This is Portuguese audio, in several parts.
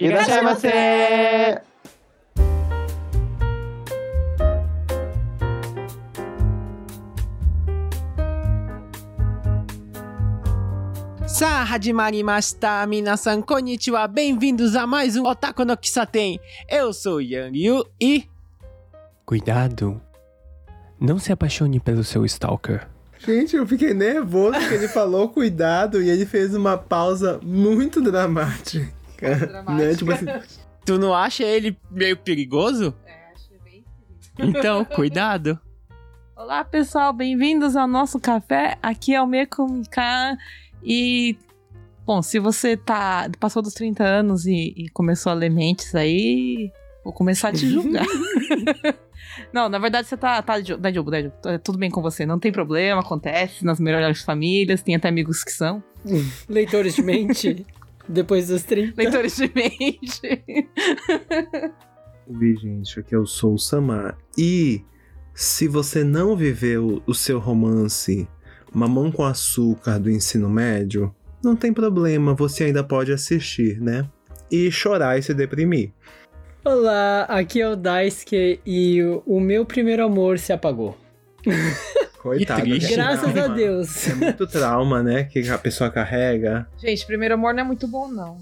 E deixa você! Sahajimarimashita, konnichiwa, bem-vindos a mais um Otaku no Kisaten. Eu sou Yang Yu e... Cuidado, não se apaixone pelo seu stalker. Gente, eu fiquei nervoso que ele falou cuidado e ele fez uma pausa muito dramática. Né? Tipo assim, tu não acha ele meio perigoso? É, achei bem Então cuidado Olá, pessoal, bem-vindos ao nosso café. Aqui é o Mekomika e bom, se você tá passou dos 30 anos e, e começou a ler mentes aí, vou começar a te julgar. Não, na verdade você tá, tá, tá, tá, tá tudo bem com você, não tem problema, acontece nas melhores famílias, tem até amigos que são Leitores de mente, depois dos 30. leitores de mente. Oi, gente, aqui eu sou o Samar. E se você não viveu o seu romance Mamão com Açúcar do ensino médio, não tem problema, você ainda pode assistir, né? E chorar e se deprimir. Olá, aqui é o Daisuke e o, o meu primeiro amor se apagou. Coitado. triste. que Graças a. Deus. É muito trauma, né? Que a pessoa carrega. Gente, primeiro amor não é muito bom, não.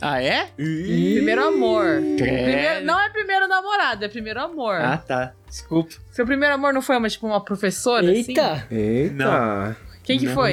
ah é? Primeiro amor. Primeiro- não é primeiro namorado, é primeiro amor. ah tá desculpa Seu primeiro amor não foi uma, tipo, uma professora, assim? Eita! Eita! Quem que Não, foi?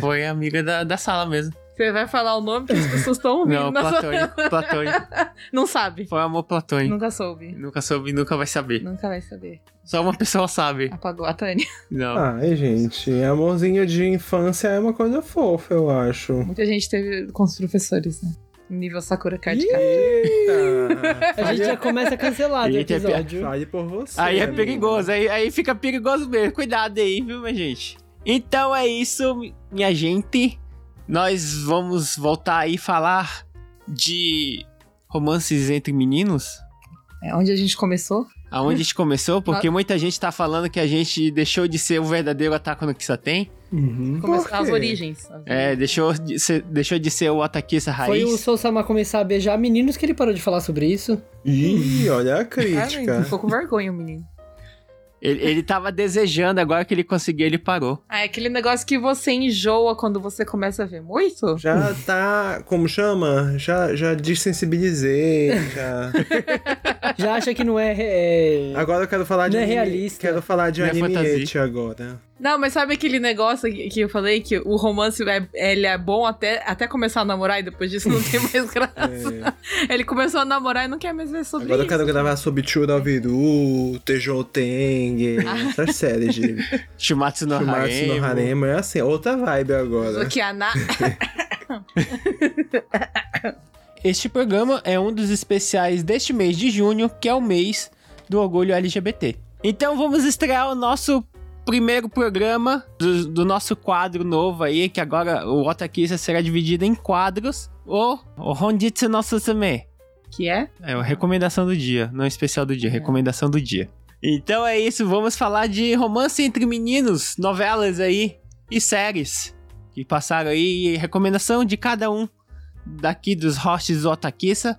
Foi amiga da, da sala mesmo Você vai falar o nome que as pessoas estão ouvindo. não sua- platônico platônico Não sabe. foi amor platônico Nunca soube. Nunca soube, nunca vai saber. Nunca vai saber. Só uma pessoa sabe. Apagou a Tânia. Não. Ai, gente, amorzinho de infância é uma coisa fofa, eu acho. Muita gente teve com os professores, né? Nível Sakura Card. Eita! A gente já começa cancelado o Gente, é episódio. Fale por você. aí é perigoso, aí, aí fica perigoso mesmo. Cuidado aí, viu, minha gente? Então é isso, minha gente. Nós vamos voltar aí falar de romances entre meninos. É onde a gente começou? Aonde a gente começou, porque muita gente tá falando que a gente deixou de ser o verdadeiro Ataque no Kisaten. Uhum. Começou as origens. As É, deixou de ser, deixou de ser o Ataquista Foi raiz. o Sousama começar a beijar meninos que ele parou de falar sobre isso. Ih, olha a crítica. ficou com vergonha o menino. Ele, ele tava desejando, agora que ele conseguiu, ele parou. Ah, é aquele negócio que você enjoa quando você começa a ver muito? Já tá, como chama? Já, já desensibilizei, já. Já acha que não é. é... Agora eu quero falar de Não é anime- realista. Quero falar de Não é anime eti agora. Não, mas sabe aquele negócio que eu falei que o romance é, ele é bom até, até começar a namorar e depois disso não tem mais graça. Ele começou a namorar e não quer mais ver sobre Agora eu isso. quero gravar sobre Churaviru, Tejo Teng, essas séries de Shumatsu no Shumatsu Harem. no Harem. É assim, outra vibe agora. Zukiana. Este programa é um dos especiais deste mês de junho, que é o mês do orgulho LGBT. Então vamos estrear o nosso primeiro programa do, do nosso quadro novo aí, que agora o Otakista será dividido em quadros. O, o Honjitsu no Susume. Que é? É a recomendação do dia, não especial do dia, recomendação do dia. Então é isso, vamos falar de romance entre meninos, novelas aí e séries que passaram aí, recomendação de cada um daqui dos hosts do Otakissa,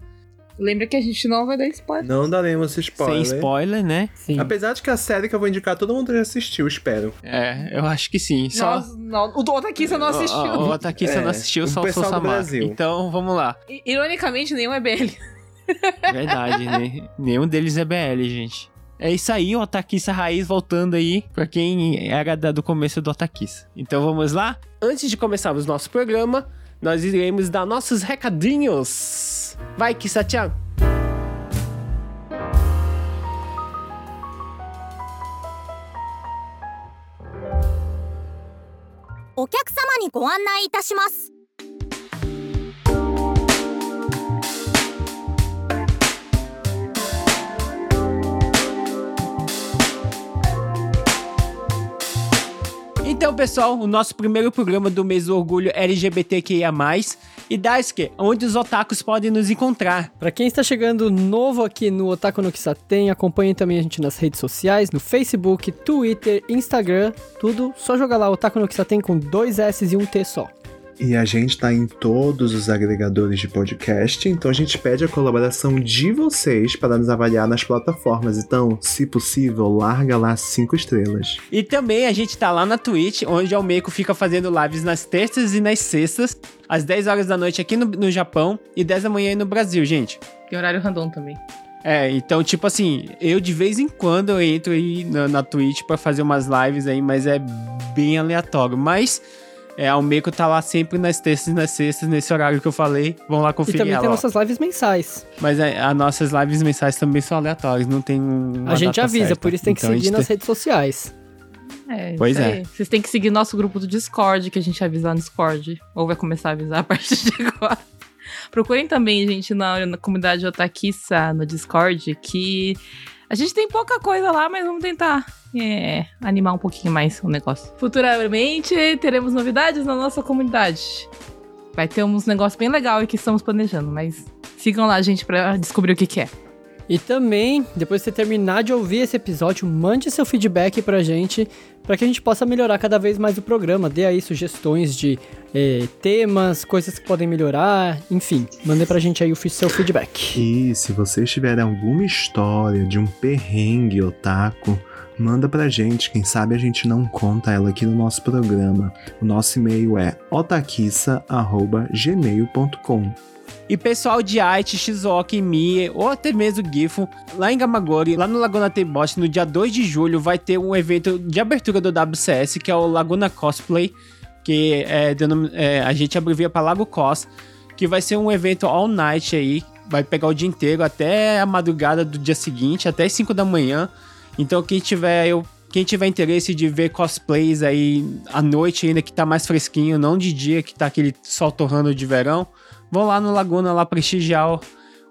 Lembra que a gente não vai dar spoiler. Não daremos spoiler. sem spoiler, né? Sim. Apesar de que a série que eu vou indicar todo mundo já assistiu, espero. É, eu acho que sim. Só Nós, não, o Otakissa não assistiu. O, o Otakissa não É, assistiu, o só o pessoal do Samar. Brasil. Então vamos lá. Ironicamente, nenhum é BL. Verdade, né? Nenhum deles é BL, gente. É isso aí, o Otakissa Raiz voltando aí pra quem era do começo do Otakissa. Então vamos lá? Antes de começarmos nosso programa, nós iremos dar nossos recadinhos. ですちゃんお客様にご案内いたします。Então, pessoal, o nosso primeiro programa do mês do orgulho LGBTQIA+, e Daisuke, onde os otakus podem nos encontrar. Pra quem está chegando novo aqui no Otaku no Kisaten, acompanhe também a gente nas redes sociais, no Facebook, Twitter, Instagram, tudo. Só joga lá Otaku no Kisaten com dois S e um T só. E a gente tá em todos os agregadores de podcast, então a gente pede a colaboração de vocês para nos avaliar nas plataformas. Então, se possível, larga lá cinco estrelas. E também a gente tá lá na Twitch, onde o Meiko fica fazendo lives nas terças e nas sextas, às 10 horas da noite aqui no, no Japão e 10 da manhã aí no Brasil, gente. Tem horário random também. É, então, tipo assim, eu de vez em quando eu entro aí na, na Twitch pra fazer umas lives aí, mas é bem aleatório. Mas é, a Meiko tá lá sempre nas terças e nas sextas, nesse horário que eu falei. Vão lá E conferir também ela. tem ó. nossas lives mensais. Mas é, as nossas lives mensais também são aleatórias, não tem uma a gente data avisa, certa. por isso tem que Então, seguir nas tem- redes sociais. É, Pois é. aí. Vocês têm que seguir nosso grupo do Discord, que a gente avisa no Discord. Ou vai começar a avisar a partir de agora. Procurem também, gente, na, na comunidade Otakissa no Discord, que a gente tem pouca coisa lá, mas vamos tentar é, animar um pouquinho mais o negócio. Futuramente teremos novidades na nossa comunidade. Vai ter uns negócios bem legais que estamos planejando, mas sigam lá, gente, pra descobrir o que, que é. E também, depois de você terminar de ouvir esse episódio, mande seu feedback pra gente, pra que a gente possa melhorar cada vez mais o programa. Dê aí sugestões de eh, temas, coisas que podem melhorar, enfim. Mande pra gente aí o seu feedback. E se vocês tiverem alguma história de um perrengue otaku, manda pra gente, quem sabe a gente não conta ela aqui no nosso programa. O nosso e-mail é otakissa@gmail.com. E pessoal de Aichi, Shizuoka, Mie ou até mesmo Gifu, lá em Gamagori, lá no Laguna Teiboshi, no dia 2 de julho, vai ter um evento de abertura do WCS, que é o Laguna Cosplay, que é, é, a gente abrevia para Lago Cos, que vai ser um evento all night aí, vai pegar o dia inteiro até a madrugada do dia seguinte, até as 5 da manhã. Então quem tiver eu quem tiver interesse de ver cosplays aí à noite ainda que tá mais fresquinho, não de dia que tá aquele sol torrando de verão, vão lá no Laguna lá prestigiar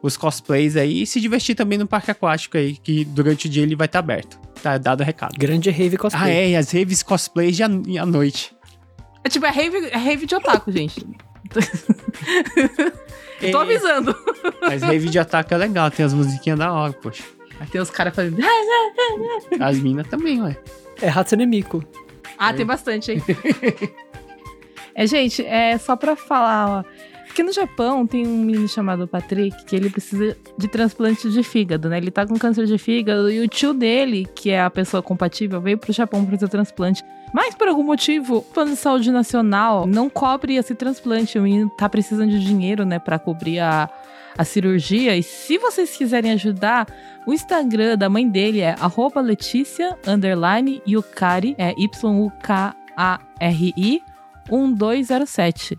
os cosplays aí e se divertir também no parque aquático aí, que durante o dia ele vai estar aberto. Tá dado o recado. Grande rave Ah, cosplay. é, e as raves cosplays de à à noite. É tipo, é rave, é rave de otaku, gente. Eu tô É. avisando. Mas rave de ataque é legal, tem as musiquinhas da hora, poxa. Aí tem os caras fazendo. As minas também, ué. É Hatsune Miku. Ah, tem bastante, hein? é, gente, é só pra falar, ó. Aqui no Japão tem um menino chamado Patrick que ele precisa de transplante de fígado, né? Ele tá com câncer de fígado e o tio dele, que é a pessoa compatível, veio pro Japão fazer transplante. Mas por algum motivo, o plano de saúde nacional não cobre esse transplante. O menino tá precisando de dinheiro, né, pra cobrir a, a cirurgia. E se vocês quiserem ajudar, o Instagram da mãe dele é Letícia, Yukari, é Y-U-K-A-R-I, 1207.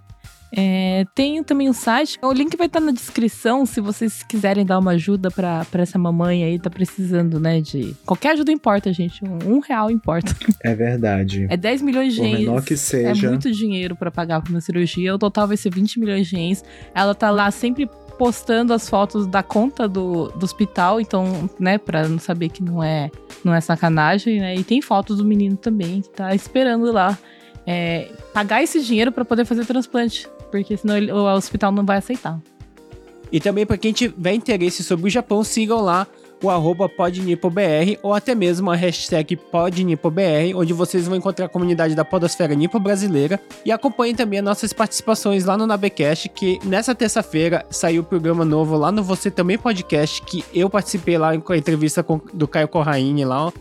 É, tem também o site, o link vai estar na descrição se vocês quiserem dar uma ajuda pra, pra essa mamãe aí, tá precisando, né, de... Qualquer ajuda importa, gente, um, um real importa. É verdade. É 10 milhões de ienes. menor que seja. É muito dinheiro pra pagar por uma cirurgia. O total vai ser 20 milhões de ienes. Ela tá lá sempre postando as fotos da conta do, do hospital, então, né, pra não saber que não é, não é sacanagem, né? E tem fotos do menino também que tá esperando lá é, pagar esse dinheiro pra poder fazer transplante, porque senão ele- o hospital não vai aceitar. E também para quem tiver interesse sobre o Japão, sigam lá o arroba podnipobr ou até mesmo a hashtag podnipobr, onde vocês vão encontrar a comunidade da podosfera nipo brasileira e acompanhem também as nossas participações lá no Nabecast, que nessa terça-feira saiu o programa novo lá no Você Também Podcast, que eu participei lá com a entrevista com- do Caio Corraine lá, ó,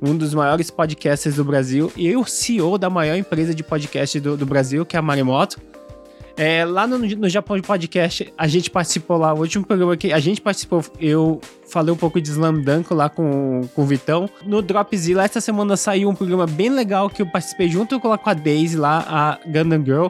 um dos maiores podcasters do Brasil e o CEO da maior empresa de podcast do, do Brasil, que é a Maremoto. É, lá no, no Japão Podcast, a gente participou lá, o último programa que a gente participou, eu falei um pouco de Slam Dunk lá com, com o Vitão. No Dropzilla, essa semana saiu um programa bem legal que eu participei junto com a com a Daisy lá, a Gundam Girl.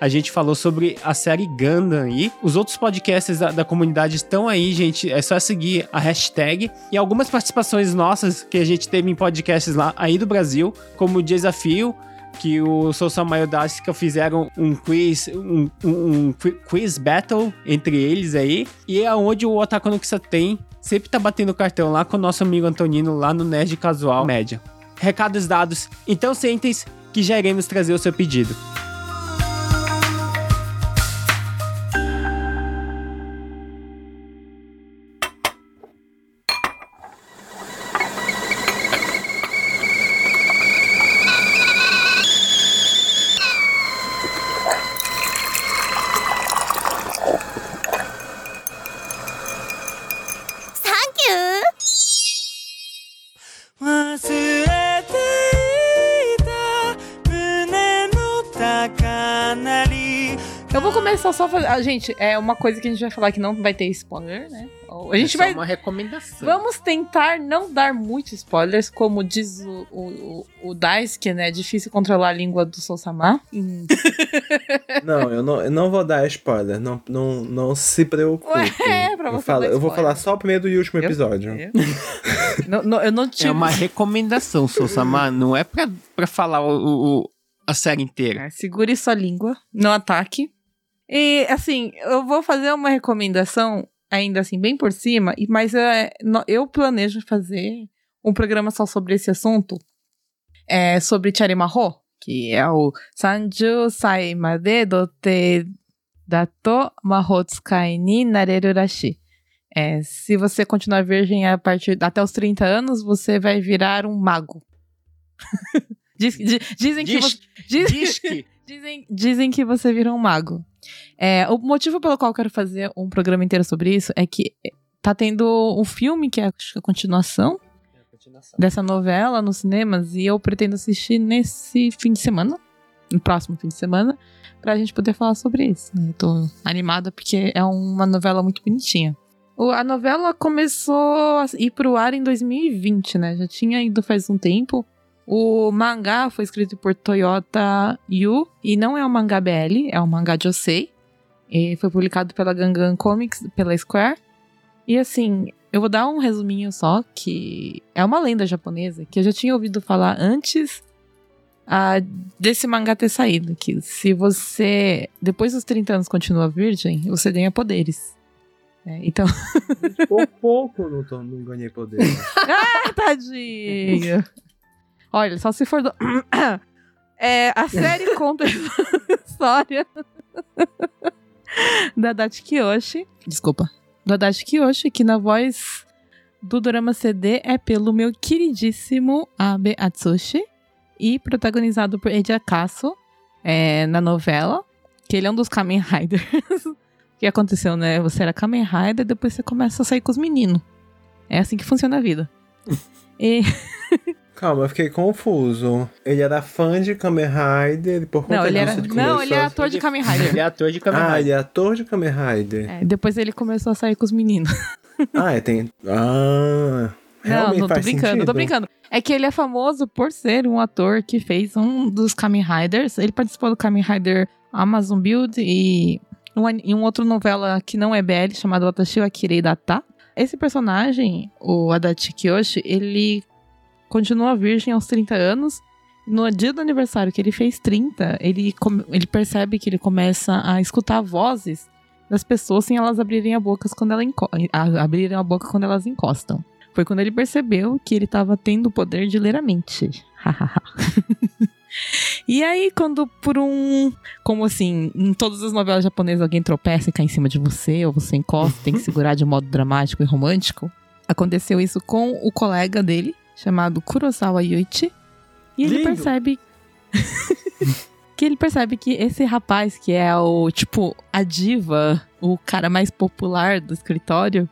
A gente falou sobre a série Gundam e os outros podcasts da, da comunidade estão aí, gente. É só seguir a hashtag e algumas participações nossas que a gente teve em podcasts lá aí do Brasil, como o Desafio, que o Sousa Dacica fizeram um quiz, um, um- um qui- quiz battle entre eles aí, e é onde o Otaku no tem sempre tá batendo cartão lá com o nosso amigo Antonino lá no Nerd Casual Média. Recados dados, então sentem-se que já iremos trazer o seu pedido. Ah, gente, é uma coisa que a gente vai falar que não vai ter spoiler, né? A gente é vai. uma recomendação. Vamos tentar não dar muitos spoilers, como diz o, o, o, Daisuke, né? É difícil controlar a língua do Sousama. Hum. Não, eu não, eu não vou dar spoiler. Não, não, não se preocupe. Ué, pra eu, você falo, dar eu vou falar só o primeiro e último Eu- episódio. Eu, não, não, eu não tive. É uma recomendação, Sousama. Não é pra, pra falar o, o- a série inteira. É, segure sua língua, não ataque. E, assim, eu vou fazer uma recomendação, ainda assim, bem por cima, e- mas é, eu planejo fazer um programa só sobre esse assunto, é, sobre Charimaho, que é o Sanju Sai Made Dote Dato Maho Tsukai ni Nareru Rashi. É, se você continuar virgem a partir até os 30 anos, você vai virar um mago. Diz- di- dizem que Diz, você, diz- diz Dizem, dizem que você vira um mago. É, o motivo pelo qual eu quero fazer um programa inteiro sobre isso é que tá tendo um filme que é acho que a continuação dessa novela nos cinemas e eu pretendo assistir nesse fim de semana, no próximo fim de semana, pra gente poder falar sobre isso. né? Eu tô animada porque é uma novela muito bonitinha. O- A novela começou a ir pro ar em 2020, né? Já tinha ido faz um tempo. O mangá foi escrito por Toyota Yu e não é um mangá BL, é um mangá Josei. E foi publicado pela Gangan Comics, pela Square. E assim, eu vou dar um resuminho só, que é uma lenda japonesa que eu já tinha ouvido falar antes ah, desse mangá ter saído. Que se você, depois dos 30 anos, continua virgem, você ganha poderes. É, então, Por pouco eu não, tô, não ganhei poder. Ah, tadinho. Olha, só se for do. É, a série conta a história da Adachi Kiyoshi. Desculpa. Do Adachi Kiyoshi, que na voz do drama CD é pelo meu queridíssimo Abe Atsushi. E protagonizado por Eiji Akasu é, na novela. Que ele é um dos Kamen Riders. o que aconteceu, né? Você era Kamen Rider, depois você começa a sair com os meninos. É assim que funciona a vida. E, Calma, eu fiquei confuso. Ele era fã de Kamen Rider e por conta não, ele era, disso não, ele é ator de Kamen ele Rider. é ator de Kamen Ah, Rider. ele é ator de Kamen Rider. É, depois ele começou a sair com os meninos. Ah, é, tem. Ah. Não, Realmente não tô brincando, sentido. tô brincando. É que ele é famoso por ser um ator que fez um dos Kamen Riders. Ele participou do Kamen Rider Amazon Build e um, an- e um outro novela que não é BL, chamado Watashi wa Kirei Data. Esse personagem, o Adachi Kiyoshi, ele continua virgem aos 30 anos. No dia do aniversário que ele fez 30, ele, ele percebe que ele começa a escutar vozes das pessoas sem elas abrirem a boca quando, ela abrirem a boca quando elas encostam. Foi quando ele percebeu que ele estava tendo o poder de ler a mente. e aí, quando por um. Como assim, em todas as novelas japonesas alguém tropeça e cai em cima de você, ou você encosta, tem que segurar de modo dramático e romântico. Aconteceu isso com o colega dele, chamado Kurosawa Yuichi. E ele Lindo. percebe. que ele percebe que esse rapaz, que é o, tipo, a diva, o cara mais popular do escritório,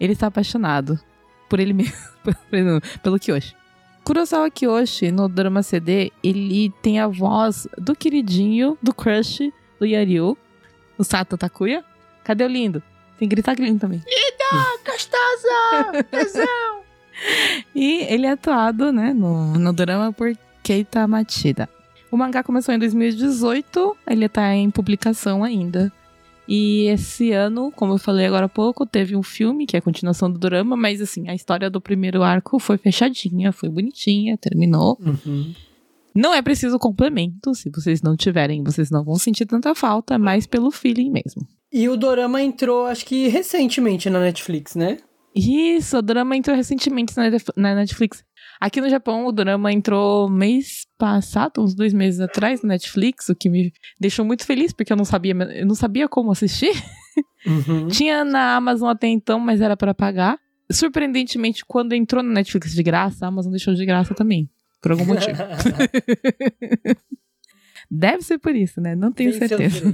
ele está apaixonado por ele mesmo, pelo, pelo Kyoshi. Kurosawa Kyoshi, no drama CD, ele tem a voz do queridinho, do crush do Yaryu, o Sato Takuya. Cadê o lindo? Tem que gritar lindo também. Gostosa! Tesão! E ele é atuado, né, no, no drama por Keita Machida. O mangá começou em 2018, ele tá em publicação ainda. E esse ano, como eu falei agora há pouco, teve um filme que é a continuação do drama, mas assim, a história do primeiro arco foi fechadinha, foi bonitinha, terminou. Uhum. Não é preciso complemento, se vocês não tiverem, vocês não vão sentir tanta falta, mas pelo feeling mesmo. E o Dorama entrou, acho que recentemente na Netflix, né? Isso, o drama entrou recentemente na Netf- na Netflix. Aqui no Japão, o drama entrou mês passado, uns dois meses atrás, na Netflix, o que me deixou muito feliz, porque eu não sabia, eu não sabia como assistir. Uhum. Tinha na Amazon até então, mas era pra pagar. Surpreendentemente, quando entrou na Netflix de graça, a Amazon deixou de graça também. Por algum motivo. Deve ser por isso, né? Não tenho Tem certeza.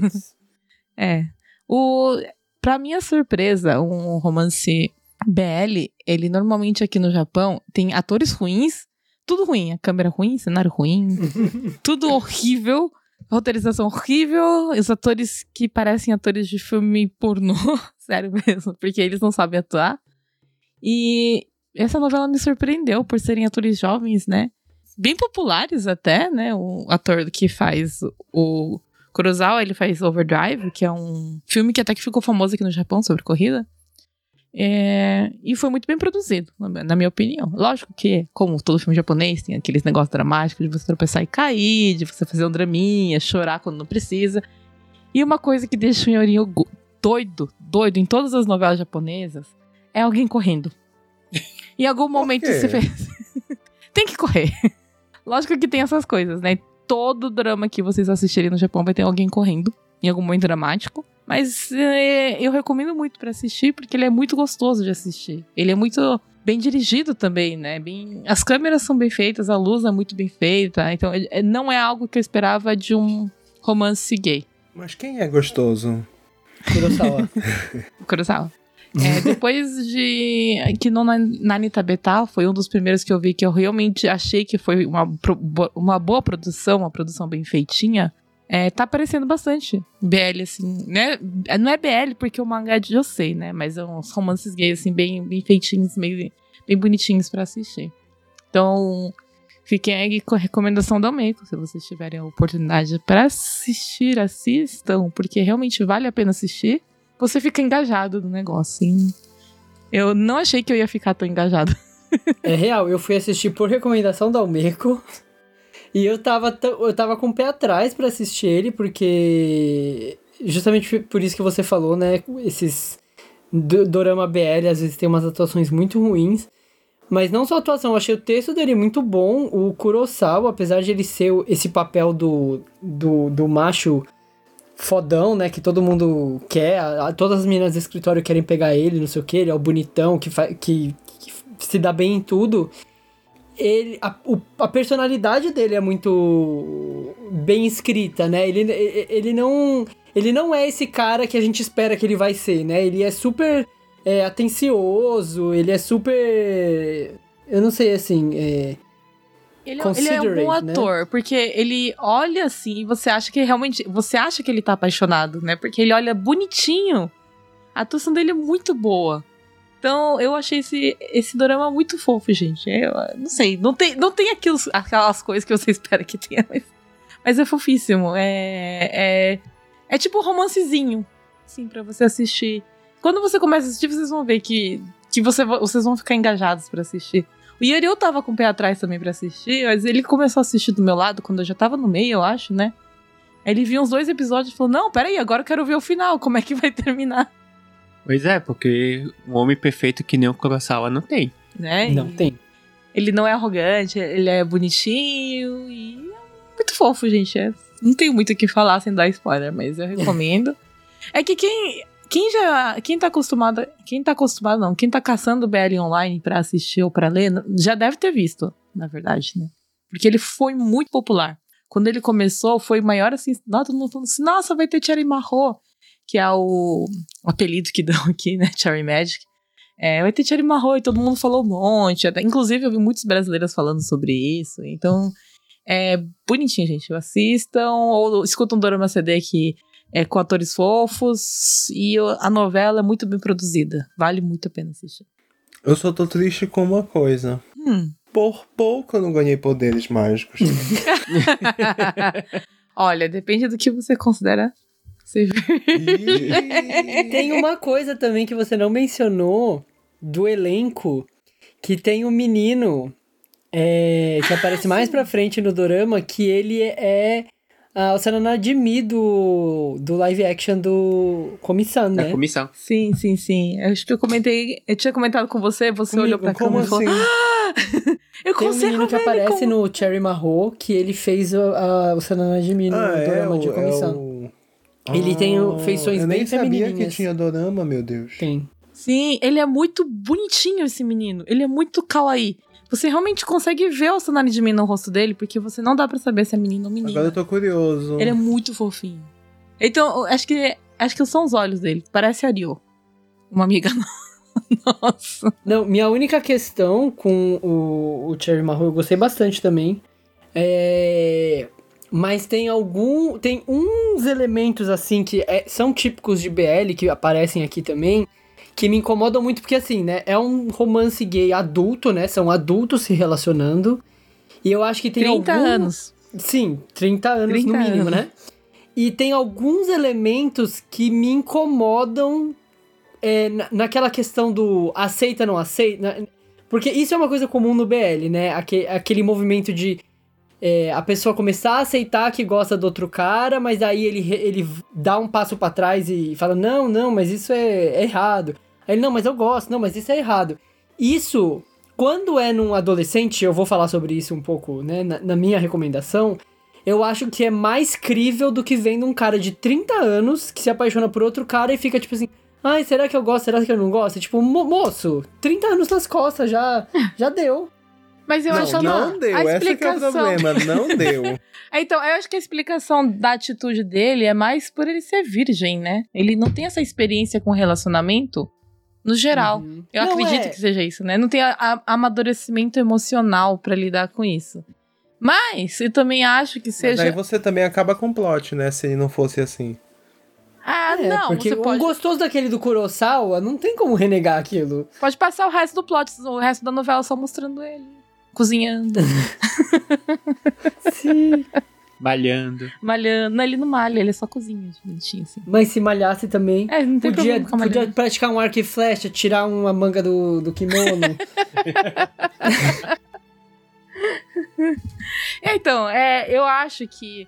É. O, pra minha surpresa, um romance BL, ele normalmente aqui no Japão tem atores ruins, tudo ruim, a câmera ruim, cenário ruim, tudo horrível, roteirização horrível, os atores que parecem atores de filme pornô, sério mesmo, porque eles não sabem atuar. E essa novela me surpreendeu por serem atores jovens, né? Bem populares até, né? O ator que faz o Kurosawa, ele faz Overdrive, que é um filme que até que ficou famoso aqui no Japão sobre corrida. É, e foi muito bem produzido, na minha opinião. Lógico que, como todo filme japonês, tem aqueles negócios dramáticos de você tropeçar e cair, de você fazer um draminha, chorar quando não precisa. E uma coisa que deixa o Yorinho doido, doido em todas as novelas japonesas, é alguém correndo. Em algum momento você fez. tem que correr. Lógico que tem essas coisas, né? Todo drama que vocês assistirem no Japão vai ter alguém correndo em algum momento dramático. Mas é, eu recomendo muito para assistir, porque ele é muito gostoso de assistir. Ele é muito bem dirigido também, né? Bem, as câmeras são bem feitas, a luz é muito bem feita. Então, é, não é algo que eu esperava de um romance gay. Mas quem é gostoso? Kurosawa. Kurosawa. É, depois de que no Nanita Betal foi um dos primeiros que eu vi que eu realmente achei que foi uma, uma boa produção, uma produção bem feitinha. É, tá aparecendo bastante BL, assim, né? Não é BL porque o mangá é de Josei, né? Mas é uns romances gays, assim, bem, bem feitinhos, meio, bem bonitinhos para assistir. Então, fiquem aí com a recomendação da Meiko, se vocês tiverem a oportunidade para assistir, assistam, porque realmente vale a pena assistir. Você fica engajado no negócio, hein? Eu não achei que eu ia ficar tão engajado. É real, eu fui assistir por recomendação da Almeco. E eu tava, eu tava com o pé atrás para assistir ele, porque. Justamente por isso que você falou, né? Esses. Dorama BL às vezes tem umas atuações muito ruins. Mas não só a atuação, eu achei o texto dele muito bom. O Kurosawa, apesar de ele ser esse papel do, do, do macho fodão, né? Que todo mundo quer. Todas as meninas do escritório querem pegar ele, não sei o que. Ele é o bonitão que, que, que se dá bem em tudo ele, a, o, a personalidade dele é muito bem escrita, né? Ele, ele não ele não é esse cara que a gente espera que ele vai ser, né? Ele é super é, atencioso, ele é super. Eu não sei assim. É, ele, é ele é um bom né? ator, né? porque ele olha assim e você acha que realmente. Você acha que ele tá apaixonado, né? Porque ele olha bonitinho. A atuação dele é muito boa. Então, eu achei esse, esse dorama muito fofo, gente. Eu não sei, não tem, não tem aquelas coisas que você espera que tenha, mas, mas é fofíssimo. É, é, é tipo um romancezinho, assim, pra você assistir. Quando você começa a assistir, vocês vão ver que, que você, vocês vão ficar engajados para assistir. O Yuri eu tava com o pé atrás também para assistir, mas ele começou a assistir do meu lado quando eu já tava no meio, eu acho, né? Aí ele viu uns dois episódios e falou: Não, peraí, agora eu quero ver o final, como é que vai terminar. Pois é, porque um homem perfeito que nem o Kurosawa não tem. Né? Não e tem. Ele não é arrogante, ele é bonitinho e é muito fofo, gente. É, não tenho muito o que falar sem dar spoiler, mas eu recomendo. é que quem, quem já. Quem tá acostumado. Quem tá acostumado, não. Quem tá caçando BL online pra assistir ou pra ler, já deve ter visto, na verdade, né? Porque ele foi muito popular. Quando ele começou, foi maior assim. Nossa, todo mundo falando assim: nossa, vai ter Cherry Marro que é o, o apelido que dão aqui, né? Cherry Magic. É, vai ter Cherry Marro e todo mundo falou um monte. Até, inclusive, eu vi muitos brasileiros falando sobre isso. Então, é bonitinho, gente. Assistam ou escutam Dorama CD que é com atores fofos. E a novela é muito bem produzida. Vale muito a pena assistir. Eu só tô triste com uma coisa. Hum. Por pouco eu não ganhei poderes mágicos. Olha, depende do que você considera tem uma coisa também que você não mencionou do elenco, que tem um menino é, que aparece mais pra frente no dorama, que ele é ah, o Sananadimi do, do live action do Comissão, né? É, Comissão. Sim, sim, sim. Eu acho que eu comentei, eu tinha comentado com você, você Comigo, olhou pra como assim? falou, ah! Eu Tem um menino que aparece como... no Cherry Marro, que ele fez o, a, o Sananadimi no ah, dorama é, de Comissão. É o... Ele tem ah, feições eu bem nem sabia que tinha dorama, meu Deus. Tem. Sim, ele é muito bonitinho esse menino. Ele é muito kawaii. Você realmente consegue ver o Sonari de mim no rosto dele, porque você não dá para saber se é menino ou menina. Agora eu tô curioso. Ele é muito fofinho. Então, acho que acho que são os olhos dele. Parece a Rio. Uma amiga nossa. Não, minha única questão com o, o Cherry Marro, eu gostei bastante também. É Mas tem algum. Tem uns elementos assim que é- são típicos de BL que aparecem aqui também. Que me incomodam muito, porque assim, né? É um romance gay adulto, né? São adultos se relacionando. E eu acho que tem 30 algum- anos. Sim, 30 anos 30 no mínimo, anos. né? E tem alguns elementos que me incomodam é, na- naquela questão do aceita, não aceita. Porque isso é uma coisa comum no BL, né? Aque- aquele movimento de é, a pessoa começar a aceitar que gosta do outro cara, mas aí ele, ele dá um passo pra trás e fala: não, não, mas isso é, é errado. Aí ele, não, mas eu gosto, não, mas isso é errado. Isso, quando é num adolescente, eu vou falar sobre isso um pouco, né, na, na minha recomendação. Eu acho que é mais crível do que vendo um cara de 30 anos que se apaixona por outro cara e fica tipo assim: ai, será que eu gosto? Será que eu não gosto? Tipo, mo- moço, 30 anos nas costas, já, já deu. Mas eu não, acho não que deu, a esse que é o explicação... problema, não deu. É, Então, eu acho que a explicação da atitude dele é mais por ele ser virgem, né? Ele não tem essa experiência com relacionamento no geral. Uhum. Eu Não, acredito é. que seja isso, né? Não tem a- a- amadurecimento emocional pra lidar com isso. Mas eu também acho que Mas seja. aí você também acaba com o plot, né? Se não fosse assim. Ah, É, não, porque você um pode, gostoso daquele do Kurosawa não tem como renegar aquilo. pode passar o resto do plot, o resto da novela só mostrando ele. Cozinhando, Sim. Malhando. malhando. Não, ele não malha, ele só cozinha, bonitinho assim. Mas se malhasse também. É, não tem Podia, problema podia praticar um arco e flecha, tirar uma manga do, do kimono. É, então, é, eu acho que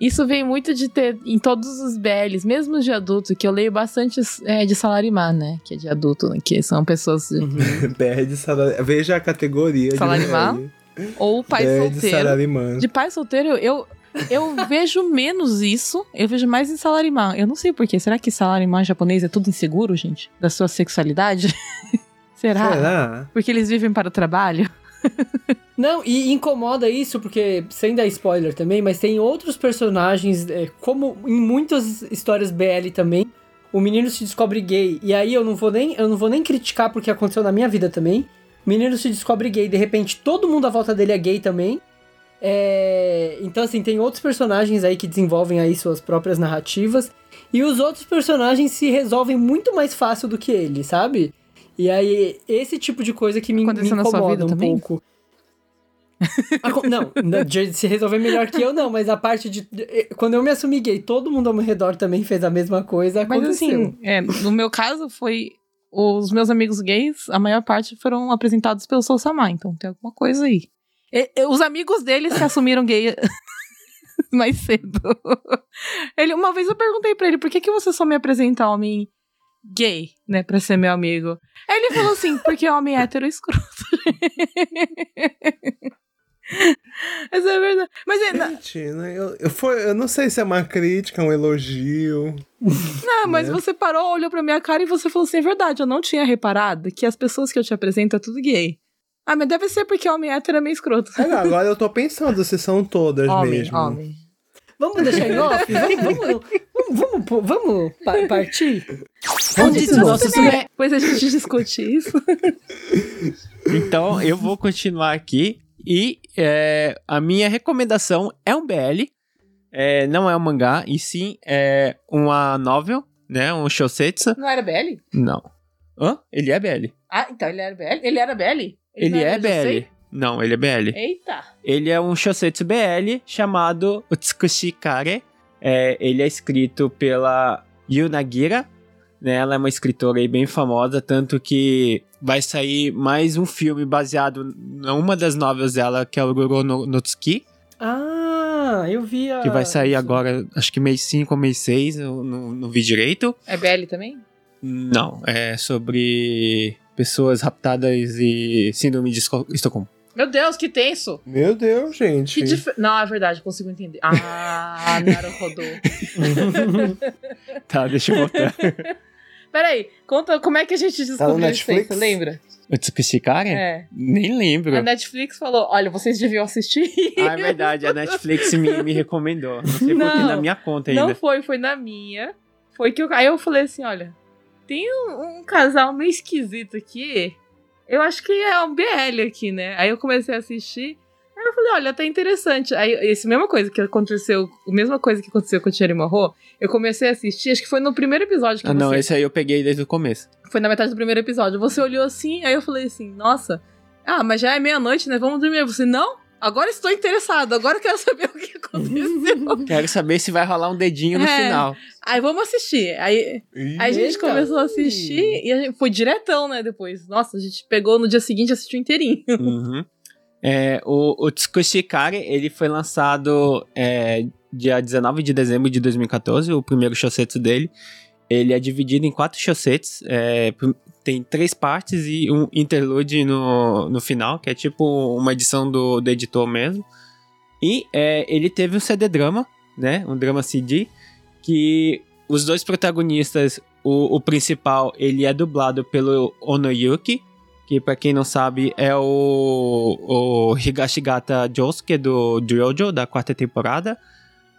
isso vem muito de ter em todos os BLs, mesmo de adulto, que eu leio bastante é, de Salarimar, né? Que é de adulto, né, que são pessoas. Uhum. BR de Salar... Veja a categoria Salarimar? de. Ou pai BR de solteiro. Salarimã. De pai solteiro, eu, eu vejo menos isso, eu vejo mais em Salarimar. Eu não sei porquê. Será que Salarimar japonês é tudo inseguro, gente? Da sua sexualidade? Será? Será? Porque eles vivem para o trabalho? Não, e incomoda isso, porque, sem dar spoiler também, mas tem outros personagens, é, como em muitas histórias BL também, o menino se descobre gay. E aí eu não vou nem, eu não vou nem criticar porque aconteceu na minha vida também. O menino se descobre gay, de repente todo mundo à volta dele é gay também. É, então, assim, tem outros personagens aí que desenvolvem aí suas próprias narrativas. E os outros personagens se resolvem muito mais fácil do que ele, sabe? E aí, esse tipo de coisa que me, me Aconteceu incomoda um também? pouco. Não, de se resolver melhor que eu, não, mas a parte de. de- Quando eu me assumi gay, todo mundo ao meu redor também fez a mesma coisa. Mas Aconteceu. assim, é, no meu caso foi. Os meus amigos gays, a maior parte foram apresentados pelo Soul Samar, então tem alguma coisa aí. E- e- os amigos deles se assumiram gay mais cedo. Ele, uma vez eu perguntei pra ele, por que, que você só me apresenta homem gay, né, pra ser meu amigo? Aí ele falou assim, porque homem hétero é escroto. Mas é verdade. Mas é, Gente, né, eu, eu, foi, eu não sei se é uma crítica, um elogio. Não, mas né? você parou, olhou pra minha cara e você falou assim: é verdade, eu não tinha reparado que as pessoas que eu te apresento é tudo gay. Ah, mas deve ser porque homem hétero é meio escroto. É, agora eu tô pensando se são todas homem, mesmo. homem. Vamos deixar em off? Vamos, vamos, vamos, vamos, vamos pa- partir? Onde Isso o nosso também- Depois a gente discute isso. Então eu vou continuar aqui e é, a minha recomendação é um BL, é, não é um mangá, e sim é uma novel, né, um shousetsu. Não era BL? Não. Hã? Ele é BL. Ah, então ele era BL? Ele era BL? Ele não é? BL. Não, ele é BL. Eita. Ele é um shousetsu BL chamado Utsukushi Kare. É, ele é escrito pela Yunagira, né? Ela é uma escritora aí bem famosa, tanto que vai sair mais um filme baseado numa das novelas dela, que é o Goro no, no Tsuki, Ah, eu vi a... que vai sair agora, acho que mês 5 ou mês 6, eu não, não vi direito. É BL também? Não, é sobre pessoas raptadas e síndrome de Esto- Estocolmo. Meu Deus, que tenso. Meu Deus, gente. Que dif... Não, é verdade, consigo entender. Ah, Naruhodo. Tá, deixa eu voltar. Peraí, conta como é que a gente descobriu isso aí, você lembra? Kare? É. Nem lembro. A Netflix falou: olha, vocês deviam assistir. Ah, é verdade, a Netflix me, me recomendou. Não sei porque Não, na minha conta ainda. Não foi, foi na minha. Foi que eu. Aí eu falei assim: olha, tem um, um casal meio esquisito aqui. Eu acho que é um BL aqui, né? Aí eu comecei a assistir. Aí eu falei, olha, tá interessante. Aí, essa mesma coisa que aconteceu, a mesma coisa que aconteceu com o Thierry Morro, eu comecei a assistir, acho que foi no primeiro episódio que Ah, não, você... esse aí eu peguei desde o começo. Foi na metade do primeiro episódio. Você olhou assim, aí eu falei assim, nossa, ah, mas já é meia-noite, né? Vamos dormir. Você, não? Agora estou interessado, agora eu quero saber o que aconteceu. Quero saber se vai rolar um dedinho no É. final. aí vamos assistir. Aí, aí a gente começou a assistir e a gente foi diretão, né? Depois. Nossa, a gente pegou no dia seguinte e assistiu inteirinho. Uhum. É, o, o Tsukushikari, ele foi lançado é, dia 19 de dezembro de 2014, o primeiro shousetsu dele. Ele é dividido em quatro shousets, é, tem três partes e um interlude no, no final, que é tipo uma edição do, do editor mesmo. E é, ele teve um CD drama, né, um drama CD, que os dois protagonistas, o, o principal, ele é dublado pelo Onoyuki, que pra quem não sabe é o, o Higashigata Josuke do Jojo, da quarta temporada.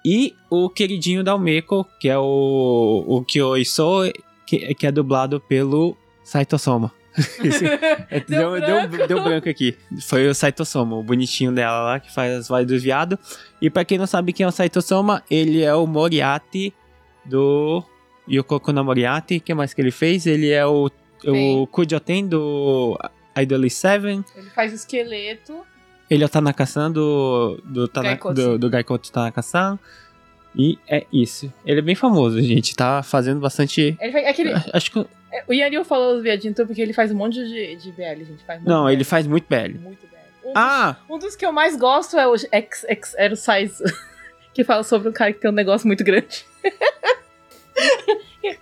E o queridinho da Umeko, que é o, o Kyoiso, que, que é dublado pelo Saito Soma. Esse- é, Deu deu, deu, branco. deu branco aqui. Foi o Saito Soma, o bonitinho dela lá, que faz as vozes do viado. E pra quem não sabe quem é o Saito Soma, ele é o Moriarty do Yokoko no Moriarty. O que mais que ele fez? Ele é o, o. Kujoten do Idol 7. Ele faz esqueleto. Ele é o Tanaka-san do, do, Tana- do, do Gaikoto Tanaka-san. E é isso. Ele é bem famoso, gente. Tá fazendo bastante. Ele faz, aquele, Acho que. o Yanil falou os viadinhos então porque ele faz um monte de, de BL, gente. Faz muito Não, BL, ele faz muito BL. Muito BL. Um, Ah! dos, um dos que eu mais gosto é o X, X Aero Size, que fala sobre um cara que tem um negócio muito grande.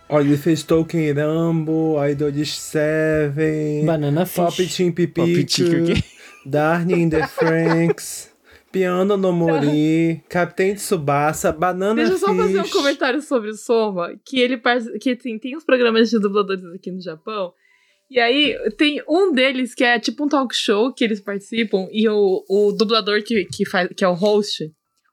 Olha, ele fez Tolkien Rambo, Idolish 7, Banana Fish. Team Pop Tico Pipico, aqui. Darnie in the Franks, Piano no Mori, Capitão Tsubasa, Banana Deixa eu só fazer um comentário sobre o Soma, que ele que tem, tem uns programas de dubladores aqui no Japão. E aí, tem um deles que é tipo um talk show que eles participam, e o, o dublador que, que, faz, que é o host,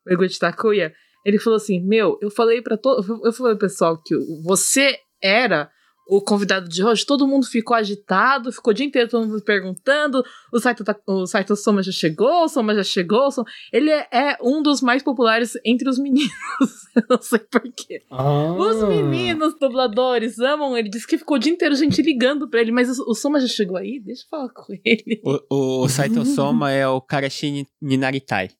o Eguchi Takuya, ele falou assim: Meu, eu falei pra todo. Eu falei pro pessoal que você era o convidado de hoje, todo mundo ficou agitado, ficou o dia inteiro todo mundo perguntando: o Saito, Ta- o Saito Soma já chegou, o Soma já chegou. o Soma- Ele é, é um dos mais populares entre os meninos. eu não sei porquê. Ah. Os meninos dubladores amam ele. Diz que ficou o dia inteiro gente ligando pra ele, mas o, o Soma já chegou aí? Deixa eu falar com ele. O, o Saito Soma é o Karashi Ninaritai.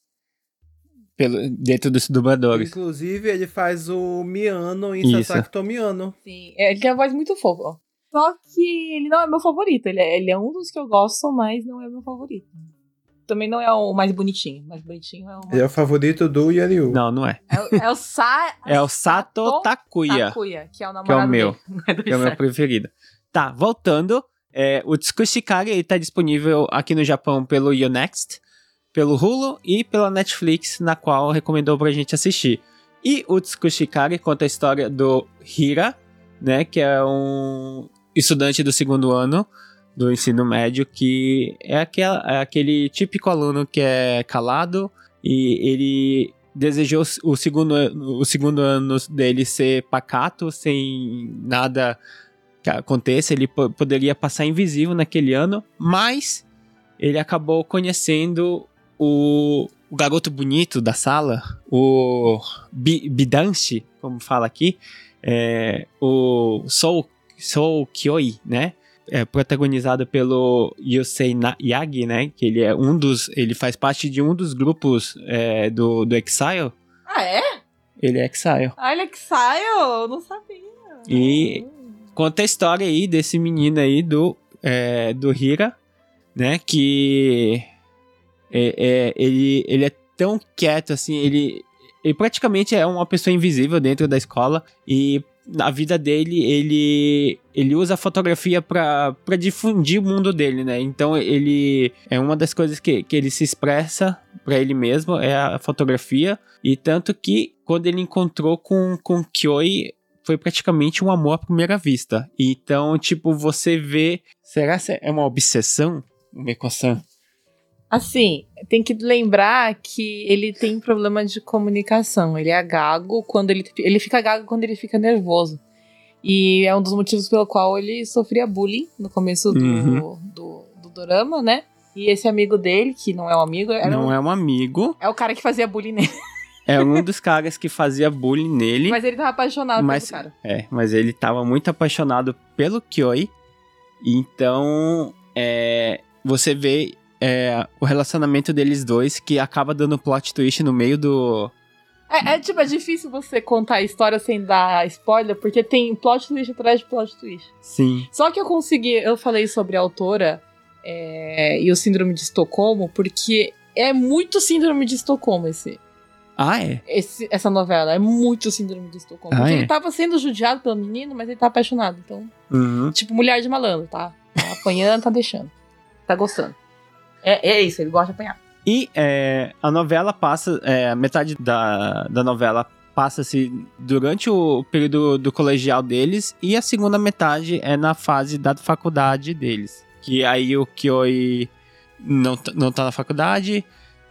Pelo, dentro dos dubladores. Inclusive, ele faz o Miano em. Sasaki Tomiano. Sim, é, ele tem uma voz muito fofa. Só que ele não é meu favorito. Ele é, ele é um dos que eu gosto, mas não é meu favorito. Também não é o mais bonitinho. O mais bonitinho é o. Ele é o favorito do Yanyu. Não, não é. É, o- é o Sa... É o Sato Takuya, Takuya, que é o namorado que é o meu. dele. É que é o meu preferido. Tá, voltando. é, o Tsukushikari ele tá disponível aqui no Japão pelo Yonext, pelo Hulu e pela Netflix, na qual recomendou pra gente assistir. E o Tsukushikari conta a história do Hira, né, que é um estudante do segundo ano do ensino médio, que é, aquela, é aquele típico aluno que é calado e ele desejou o segundo, o segundo ano dele ser pacato, sem nada que aconteça, ele po- poderia passar invisível naquele ano, mas ele acabou conhecendo o, o garoto bonito da sala, o Bi- Bidanshi, como fala aqui, é, o Sou, Sou Kyoi, né? É, protagonizado pelo Yusei Yagi, né? Que ele é um dos. Ele faz parte de um dos grupos é, do, do Exile. Ah, é? Ele é Exile. Olha que saio! Não sabia. E conta a história aí desse menino aí do, é, do Hira, né? Que é, é, ele, ele é tão quieto assim, ele, ele praticamente é uma pessoa invisível dentro da escola e na vida dele ele ele usa a fotografia para difundir o mundo dele, né? Então ele é uma das coisas que, que ele se expressa para ele mesmo é a fotografia e tanto que quando ele encontrou com com Kyoi foi praticamente um amor à primeira vista. Então, tipo, você vê. Será que é uma obsessão? Meko-san? Assim, tem que lembrar que ele tem problema de comunicação. Ele é gago quando ele. Ele fica gago quando ele fica nervoso. E é um dos motivos pelo qual ele sofria bullying no começo do, Uhum. do, do dorama, né? E esse amigo dele, que não é um amigo, era Não um- é um amigo, é o cara que fazia bullying nele. é um dos caras que fazia bullying nele. Mas ele tava apaixonado Mas- pelo cara. É, mas ele tava muito apaixonado pelo Kyoi. Então, é, você vê é, o relacionamento deles dois que acaba dando plot twist no meio do. É, é, tipo, é difícil você contar a história sem dar spoiler, porque tem plot twist atrás de plot twist. Sim. Só que eu consegui, eu falei sobre a autora é, e o síndrome de Estocolmo, porque é muito síndrome de Estocolmo esse, Ah, é? esse- essa novela. É muito síndrome de Estocolmo. Ah, é? ele tava sendo judiado pelo menino, mas ele tá apaixonado. Então, Uhum. tipo, mulher de malandro, tá? Tá apanhando, tá deixando. Tá gostando. É, é isso, ele gosta de apanhar. E é, a novela passa. É, metade da, da novela passa-se durante o período do colegial deles. E a segunda metade é na fase da faculdade deles. Que aí o Kyoi não, não tá na faculdade.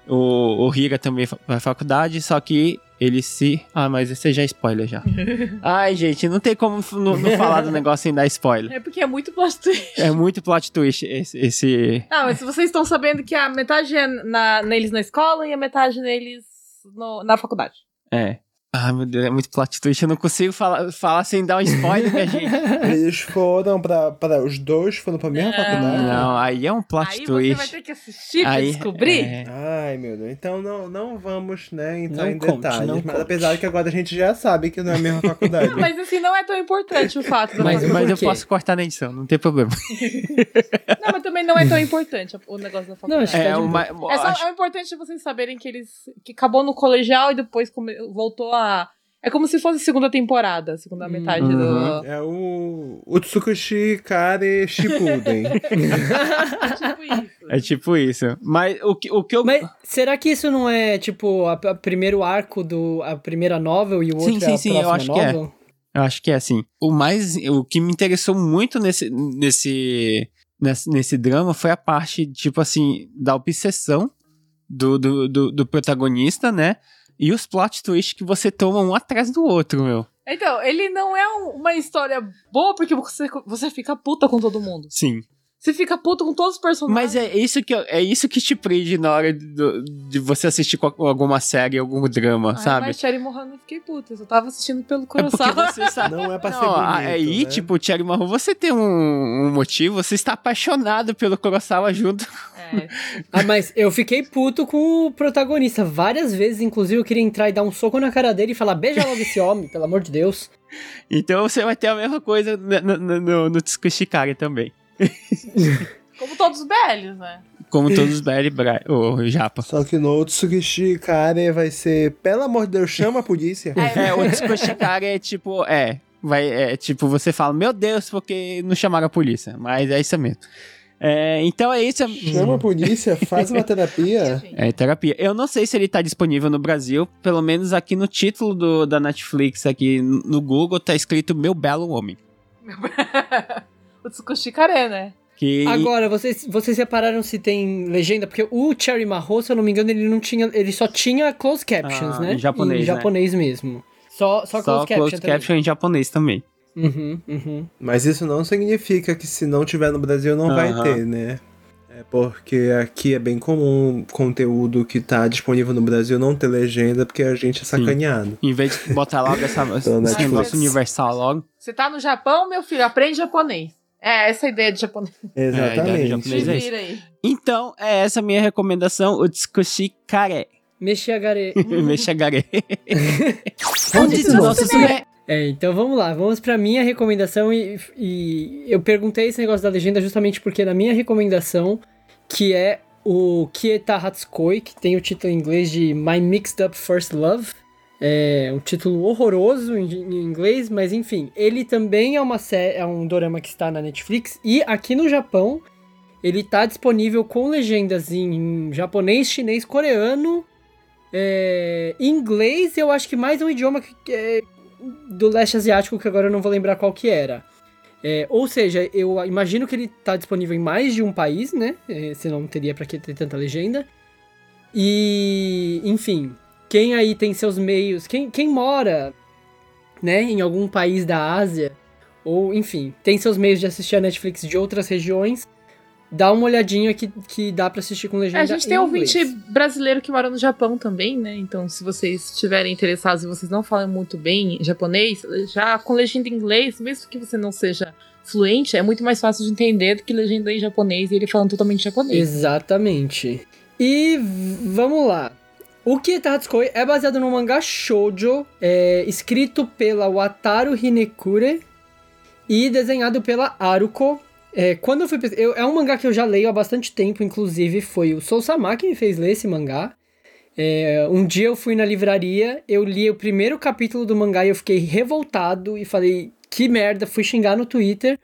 O, o Hira também vai pra faculdade. Só que ele se. Ah, mas esse já é spoiler já. Ai, gente, não tem como não, não falar do negócio sem dar spoiler. É porque é muito plot twist. É muito plot twist esse. esse... Ah, mas vocês estão sabendo que a metade é na, neles na escola e a metade neles no- na faculdade. É. Ah, meu Deus, é muito plot twist. Eu não consigo falar, falar sem dar um spoiler, minha gente. Eles foram pra, pra. Os dois foram pra mesma faculdade? Não, aí é um plot Aí você twist. vai ter que assistir pra Aí, descobrir. é. Ai, meu Deus. Então não, não vamos, né, entrar Não em conte, detalhes. não mas conte. apesar que agora a gente já sabe que não é a mesma faculdade. Não, mas assim, não é tão importante o fato da Mas- faculdade. Mas eu posso cortar na edição, não tem problema. Não, mas também não é tão importante o negócio da faculdade. acho que tá É, de uma, É, só, acho- é importante vocês saberem que eles. que acabou no colegial e depois come- voltou a. É como se fosse segunda temporada, segunda metade Uhum. do. É o Utsukushi Kare Shippuden. tipo isso. é tipo isso. Mas o que, o que eu. Mas será que isso não é, tipo, a, a primeiro arco do. a primeira novel e o Sim, outro sim, é a sim, eu próxima acho que é. novel? Eu acho que é assim. O mais. O que me interessou muito nesse. nesse. nesse, nesse drama foi a parte, tipo assim, da obsessão do, do, do, do protagonista, né? E os plot twists que você toma um atrás do outro, meu. Então, ele não é um- uma história boa porque você, você fica puta com todo mundo. Sim. Você fica puta com todos os personagens. Mas é isso que, é isso que te prende na hora do- de você assistir alguma série, algum drama, Ai, sabe? Mas Cherry Mohan eu fiquei puta. Eu só tava assistindo pelo É porque Kurosawa. você sabe. Não é pra ser Não, bonito, aí, né? tipo, Cherry Marrom, você tem um, um motivo, você está apaixonado pelo Kurosawa junto. É. Ah, mas eu fiquei puto com o protagonista. Várias vezes, inclusive, eu queria entrar e dar um soco na cara dele e falar: beija logo esse homem, pelo amor de Deus. Então você vai ter a mesma coisa no, no, no, no Tsukushikari também. Como todos os velhos, né? Como todos os BL Bra... o Japa. Só que no Kare vai ser, pelo amor de Deus, chama a polícia. É, o Tsukushikari é tipo, é, vai, é tipo, você fala, meu Deus, porque não chamaram a polícia, mas é isso mesmo. É, então é isso. Chama a polícia, faz uma terapia. É terapia. Eu não sei se ele tá disponível no Brasil, pelo menos aqui no título do, da Netflix, aqui no Google, tá escrito Meu Belo Homem. o Tsukushi Kare, né? Que Agora, vocês, vocês separaram se tem legenda? Porque o Cherry Marro, se eu não me engano, ele não tinha. Ele só tinha closed captions, Ah, né? em japonês, Em né? japonês mesmo. Só, só, só closed caption. closed caption em japonês também. Uhum, uhum. Mas isso não significa que se não tiver no Brasil não vai Aham. ter, né? É porque aqui é bem comum conteúdo que tá disponível no Brasil não ter legenda porque a gente é sacaneado. Em vez de botar logo essa, esse negócio universal logo. Você tá no Japão, meu filho, aprende japonês. É, essa é a ideia de japonês. É, Exatamente. japonês é isso. vira aí. Então, é essa a minha recomendação, o Tsukushi Kare. Mexagare. Mexagare. É, então vamos lá, vamos pra minha recomendação e, e eu perguntei esse negócio da legenda justamente porque na minha recomendação, que é o Kieta Hatsukoi, que tem o título em inglês de My Mixed Up First Love, é um título horroroso em, em inglês, mas enfim, ele também é uma série, é um dorama que está na Netflix e aqui no Japão ele tá disponível com legendas em japonês, chinês, coreano, é, inglês, eu acho que mais um idioma que, que é do leste asiático, que agora eu não vou lembrar qual que era. É, ou seja, eu imagino que ele tá disponível em mais de um país, né? É, senão não teria pra que ter tanta legenda. E, enfim, quem aí tem seus meios, quem, quem mora, né, em algum país da Ásia, ou enfim, tem seus meios de assistir a Netflix de outras regiões, dá uma olhadinha que, que dá pra assistir com legenda É, a gente tem em ouvinte brasileiro que mora no Japão também, né? Então, se vocês estiverem interessados e vocês não falam muito bem japonês, já com legenda em inglês, mesmo que você não seja fluente, é muito mais fácil de entender do que legenda em japonês e ele falando totalmente japonês. Exatamente. E vamos lá. O Kieta Hatsukoi é baseado no mangá shoujo, é, escrito pela Wataru Hinekure e desenhado pela Aruko. É, quando eu fui eu, é um mangá que eu já leio há bastante tempo, inclusive foi o Sousama que me fez ler esse mangá. É, um dia eu fui na livraria, eu li o primeiro capítulo do mangá e eu fiquei revoltado e falei, que merda, fui xingar no Twitter.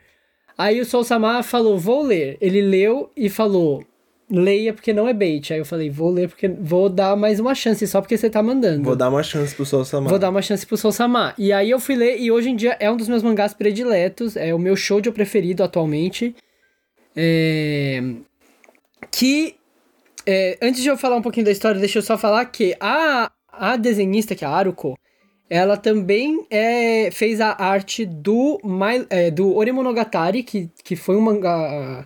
Aí o Sousama falou, vou ler. Ele leu e falou, leia porque não é bait. Aí eu falei, vou ler porque vou dar mais uma chance só porque você tá mandando. Vou dar uma chance pro Sol Samar. Vou dar uma chance pro Soul Sama. E aí eu fui ler, e hoje em dia é um dos meus mangás prediletos, é o meu shoujo preferido atualmente. É... Que. é, antes de eu falar um pouquinho da história, deixa eu só falar que a, a desenhista, que é a Aruko, ela também é, fez a arte do, My, é, do Orimonogatari, que, que foi um mangá.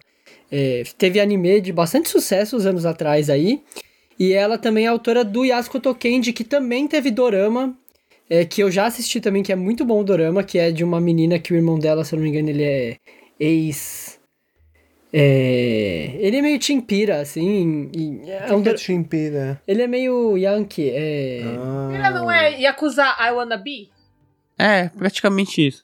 É, teve anime de bastante sucesso uns anos atrás aí. E ela também é autora do Yasuko Tokendi, que também teve dorama, é, que eu já assisti também, que é muito bom o dorama, que é de uma menina que o irmão dela, se eu não me engano, ele é ex... É, ele é meio Timpira, assim, e é um que é dor- Chimpira? ele é meio Yankee, é... Ela não é Yakuza I Wanna Be? É, praticamente isso.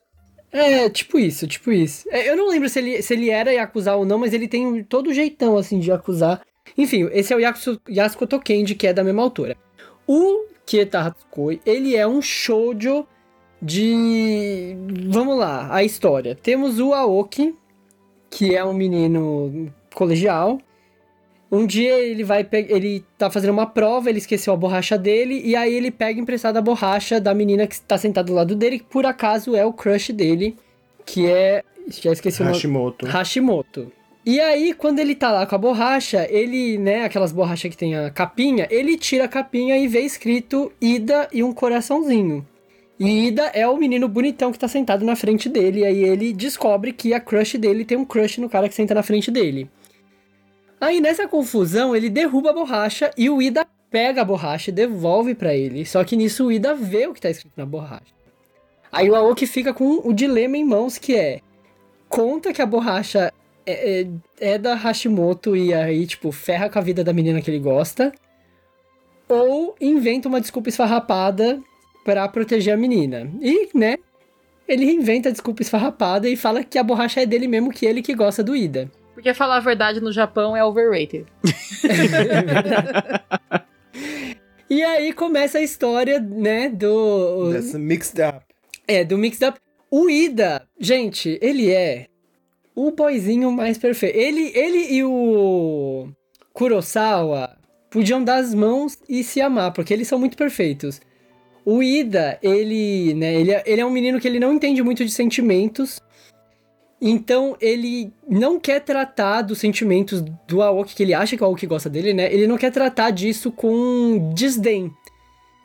É, tipo isso, tipo isso. É, eu não lembro se ele, se ele era Yakuza ou não, mas ele tem todo o jeitão, assim, de Yakuza. Enfim, esse é o Yakuza, Yasuko Tokendi, que é da mesma autora. O Kieta Hatsukoi, ele é um shoujo de... Vamos lá, a história. Temos o Aoki, que é um menino colegial. Um dia ele vai ele tá fazendo uma prova, ele esqueceu a borracha dele e aí ele pega emprestada a borracha da menina que tá sentada do lado dele, que por acaso é o crush dele, que é, já esqueci o nome. Hashimoto. Hashimoto. E aí, quando ele tá lá com a borracha, ele, né, aquelas borrachas que tem a capinha, ele tira a capinha e vê escrito Ida e um coraçãozinho. E Ida é o menino bonitão que tá sentado na frente dele, e aí ele descobre que a crush dele tem um crush no cara que senta na frente dele. Aí nessa confusão, ele derruba a borracha e o Ida pega a borracha e devolve pra ele. Só que nisso o Ida vê o que tá escrito na borracha. Aí o Aoki fica com o dilema em mãos que é conta que a borracha é, é, é da Hashimoto e aí, tipo, ferra com a vida da menina que ele gosta. Ou inventa uma desculpa esfarrapada pra proteger a menina. E, né, ele inventa a desculpa esfarrapada e fala que a borracha é dele mesmo, que ele que gosta do Ida. Porque falar a verdade no Japão é overrated. E aí começa a história, né, do... Mixed up. É, do Mixed Up. O Ida, gente, ele é o boyzinho mais perfeito. Ele, ele e o Kurosawa podiam dar as mãos e se amar, porque eles são muito perfeitos. O Ida, ele, né, ele, é- ele é um menino que ele não entende muito de sentimentos. Então, ele não quer tratar dos sentimentos do Aoki, que ele acha que o Aoki gosta dele, né? Ele não quer tratar disso com desdém.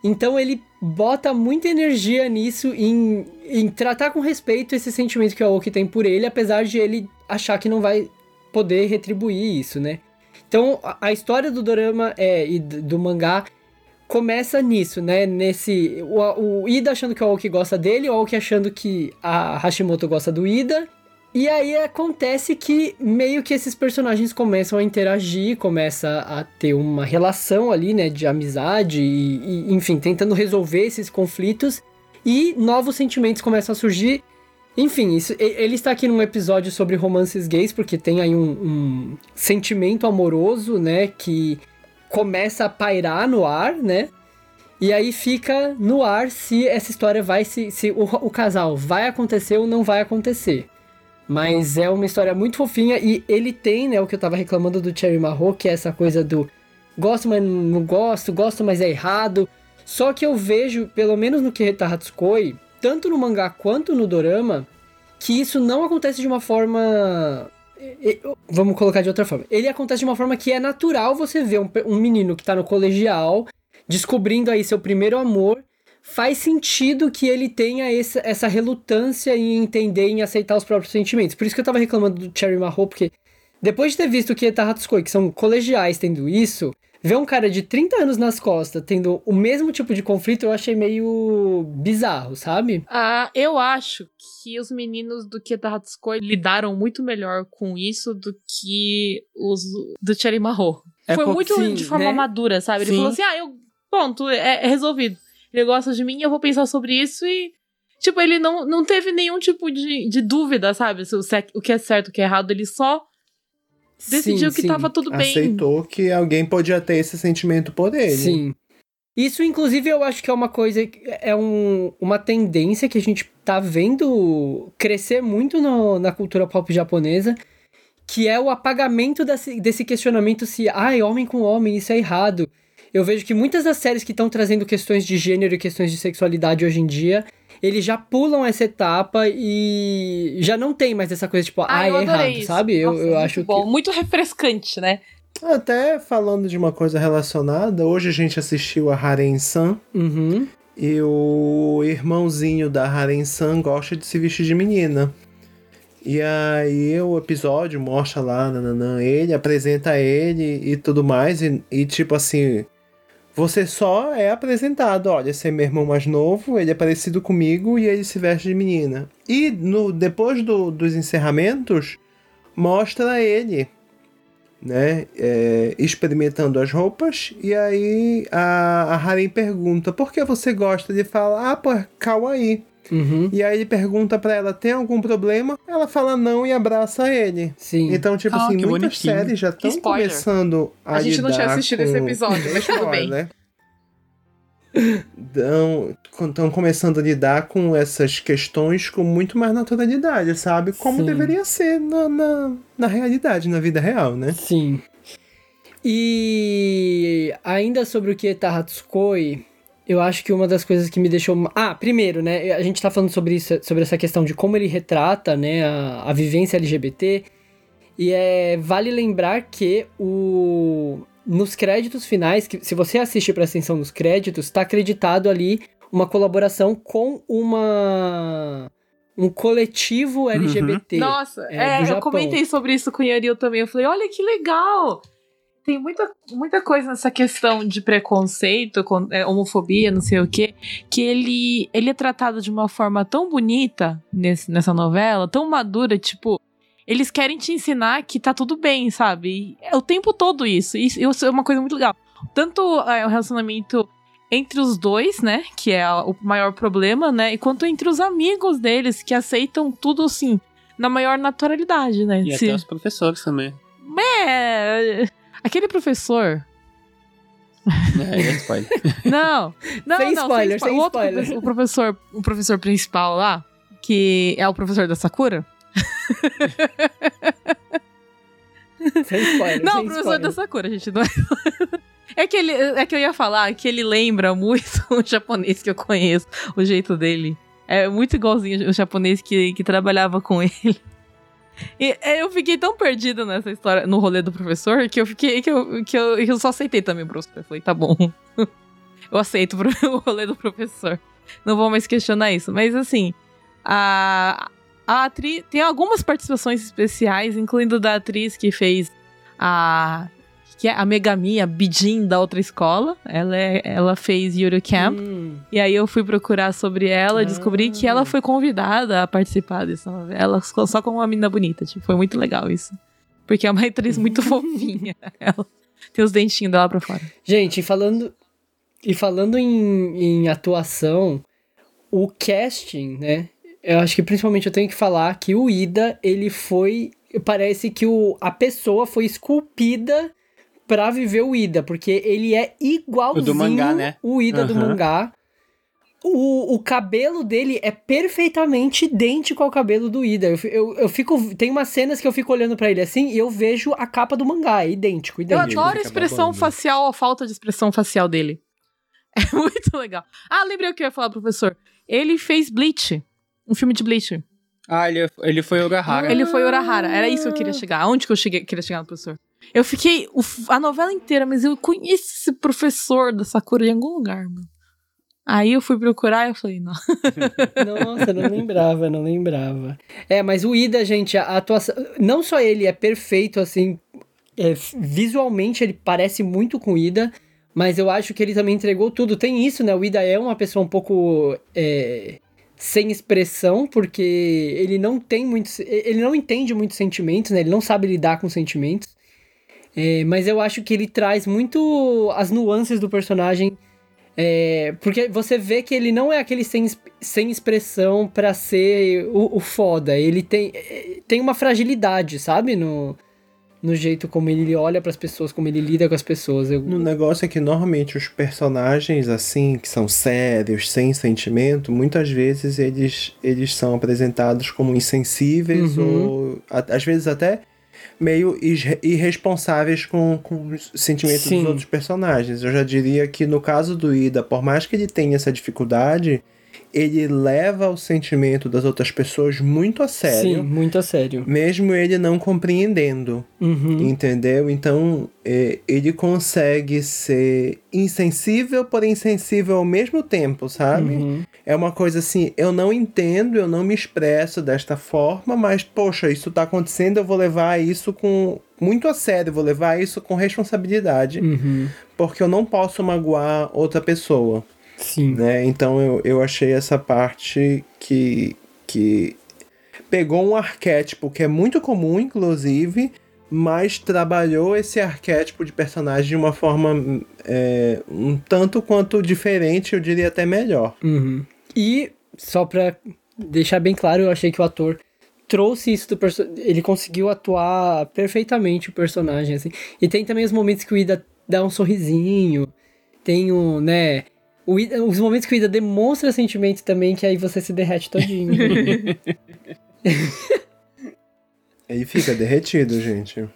Então ele bota muita energia nisso, em, em tratar com respeito esse sentimento que o Aoki tem por ele, apesar de ele achar que não vai poder retribuir isso, né? Então a, história do dorama é, e do mangá começa nisso, né? Nesse. O, o Ida achando que o Aoki gosta dele, o Aoki achando que a Hashimoto gosta do Ida. E aí acontece que meio que esses personagens começam a interagir, começa a ter uma relação ali, né, de amizade e, e, enfim, tentando resolver esses conflitos e novos sentimentos começam a surgir. Enfim, isso, ele está aqui num episódio sobre romances gays, porque tem aí um, um sentimento amoroso, né, que começa a pairar no ar, né? E aí fica no ar se essa história vai se, se o, o casal vai acontecer ou não vai acontecer. Mas é uma história muito fofinha e ele tem, né, o que eu tava reclamando do Cherry Marro, que é essa coisa do gosto, mas não gosto, gosto, mas é errado. Só que eu vejo, pelo menos no Kireta Hatsukoi, tanto no mangá quanto no dorama, que isso não acontece de uma forma Vamos colocar de outra forma. Ele acontece de uma forma que é natural você ver um, um menino que tá no colegial, descobrindo aí seu primeiro amor. Faz sentido que ele tenha essa, essa relutância em entender, em aceitar os próprios sentimentos. Por isso que eu tava reclamando do Cherry Marrow, porque depois de ter visto o Kieta Hatsukoi, que são colegiais tendo isso, ver um cara de 30 anos nas costas tendo o mesmo tipo de conflito, eu achei meio bizarro, sabe? Ah, eu acho que os meninos do Kieta Hatsukoi lidaram muito melhor com isso do que os do Cherry Marro. É Foi muito sim, de forma né? madura, sabe? Ele Sim. falou assim: ah, eu. Pronto, é, é resolvido. Ele gosta de mim, eu vou pensar sobre isso e. Tipo, ele não, não teve nenhum tipo de, de dúvida, sabe? Se o, se o que é certo, o que é errado. Ele só decidiu Sim, que sim. tava tudo bem. Aceitou que alguém podia ter esse sentimento por ele. Sim. Isso, inclusive, eu acho que é uma coisa, é um, uma tendência que a gente tá vendo crescer muito no- na cultura pop japonesa, que é o apagamento desse, desse questionamento se, ai, homem com homem, isso é errado. Eu vejo que muitas das séries que estão trazendo questões de gênero e questões de sexualidade hoje em dia, eles já pulam essa etapa e já não tem mais essa coisa, tipo, Ah, ai, eu é adorei errado, isso. sabe? Eu, Nossa, eu muito acho bom, que... muito refrescante, né? Até falando de uma coisa relacionada, hoje a gente assistiu a Haren-san Uhum. e o irmãozinho da Haren-san gosta de se vestir de menina. E aí o episódio mostra lá, nananã, ele, apresenta ele e tudo mais, e, e tipo assim, você só é apresentado, olha, esse é meu irmão mais novo, ele é parecido comigo e ele se veste de menina. E no, depois do- dos encerramentos, mostra ele, né, é, experimentando as roupas, e aí a, a Haren pergunta, por que você gosta? Ele fala, ah, pô, é kawaii. Uhum. E aí ele pergunta pra ela, tem algum problema? Ela fala não e abraça ele. Sim. Então, tipo Ah, assim, que muitas bonitinho. séries já estão começando a A gente não tinha lidar assistido com- esse episódio, mas tudo bem. Spoiler. Estão começando a lidar com essas questões com muito mais naturalidade, sabe? Como Sim. deveria ser na, na, na realidade, na vida real, né? Sim. E ainda sobre o Kieta Hatsukoi, eu acho que uma das coisas que me deixou. Ah, primeiro, né? A gente tá falando sobre isso, sobre essa questão de como ele retrata, né, a, a vivência LGBT. E é, vale lembrar que o nos créditos finais, que se você assiste para atenção nos créditos, tá acreditado ali uma colaboração com uma um coletivo LGBT. Nossa, é, é, do eu comentei sobre isso com o Yaril também. Eu falei, olha que legal! Tem muita, muita coisa nessa questão de preconceito, com- é, homofobia, não sei o quê, que ele, ele é tratado de uma forma tão bonita nesse, nessa novela, tão madura, tipo, eles querem te ensinar que tá tudo bem, sabe? E é o tempo todo isso. Isso, isso é uma coisa muito legal. Tanto é, o relacionamento entre os dois, né? Que é a- o maior problema, né? E quanto entre os amigos deles, que aceitam tudo assim, na maior naturalidade, né? E Se- até os professores também. É. Aquele professor. É, é spoiler. Não, não, Sem não. spoiler, spo- sem o outro spoiler. O professor, o professor principal lá, que é o professor da Sakura. Sem spoiler, Não, sem o professor spoiler. da Sakura, gente. Não é... É que, ele, é que eu ia falar que ele lembra muito o japonês que eu conheço, o jeito dele. É muito igualzinho o japonês que, que trabalhava com ele. E é, eu fiquei tão perdida nessa história, no rolê do professor, que eu fiquei. que eu, que eu, que eu só aceitei também o professor. Eu falei, tá bom. Eu aceito o rolê do professor. Não vou mais questionar isso. Mas assim, a, a atriz. Tem algumas participações especiais, incluindo da atriz que fez a. Que é a Megami, a Bijin da outra escola. Ela, é, ela fez Yuri Camp. Hum, E aí eu fui procurar sobre ela e descobri que ela Ah. foi convidada a participar dessa novela só só como uma menina bonita. Tipo, foi muito legal isso. Porque é uma atriz muito fofinha. Ela tem os dentinhos dela pra fora. Gente, falando. E falando em, em atuação, o casting, né? Eu acho que principalmente eu tenho que falar que o Ida, ele foi. Parece que o, a pessoa foi esculpida pra viver o Ida, porque ele é igualzinho O do mangá, né? o Ida do Aham. mangá. O, o cabelo dele é perfeitamente idêntico ao cabelo do Ida. Eu, eu, eu fico. Tem umas cenas que eu fico olhando pra ele assim e eu vejo a capa do mangá. É idêntico, Eu idêntico. adoro a expressão facial, a falta de expressão facial dele. É muito legal. Ah, lembrei o que eu ia falar, professor. Ele fez Bleach. Um filme de Bleach. Ah, ele, ele foi o Urahara. Ele foi Urahara. Era isso que eu queria chegar. Aonde que eu cheguei, queria chegar no professor? Eu fiquei a novela inteira, mas eu conheço esse professor da Sakura em algum lugar, mano. Aí eu fui procurar e eu falei, não. Nossa, não lembrava, não lembrava. É, mas o Ida, gente, a atuação. Não só ele é perfeito, assim. é, visualmente ele parece muito com o Ida, mas eu acho que ele também entregou tudo. Tem isso, né? O Ida é uma pessoa um pouco. é, sem expressão, porque ele não tem muitos. Ele não entende muitos sentimentos, né? Ele não sabe lidar com sentimentos. É, mas eu acho que ele traz muito as nuances do personagem. é, porque você vê que ele não é aquele sem, sem expressão pra ser o, o foda. Ele tem, é, tem uma fragilidade, sabe? No, no jeito como ele olha pras pessoas, como ele lida com as pessoas. Eu, No negócio é que normalmente os personagens, assim, que são sérios, sem sentimento, muitas vezes eles, eles são apresentados como insensíveis Uhum. ou a- às vezes até meio irre- irresponsáveis com, com os sentimentos Sim. dos outros personagens. Eu já diria que no caso do Ida, por mais que ele tenha essa dificuldade, ele leva o sentimento das outras pessoas muito a sim, sério, muito a sério. mesmo ele não compreendendo. Uhum. Entendeu? Então, é, ele consegue ser insensível, porém sensível ao mesmo tempo, sabe? Uhum. É uma coisa assim, eu não entendo, eu não me expresso desta forma, mas, poxa, isso tá acontecendo, eu vou levar isso com muito a sério, vou levar isso com responsabilidade, Uhum. porque eu não posso magoar outra pessoa Sim. né? Então eu, eu achei essa parte que, que pegou um arquétipo que é muito comum, inclusive, mas trabalhou esse arquétipo de personagem de uma forma é, um tanto quanto diferente, eu diria até melhor. Uhum. E, só pra deixar bem claro, eu achei que o ator trouxe isso do personagem. Ele conseguiu atuar perfeitamente o personagem, assim. E tem também os momentos que o Ida dá um sorrisinho. Tem um, né. O Ida- os momentos que o Ida demonstra sentimento também, que aí você se derrete todinho. Ele fica derretido, gente.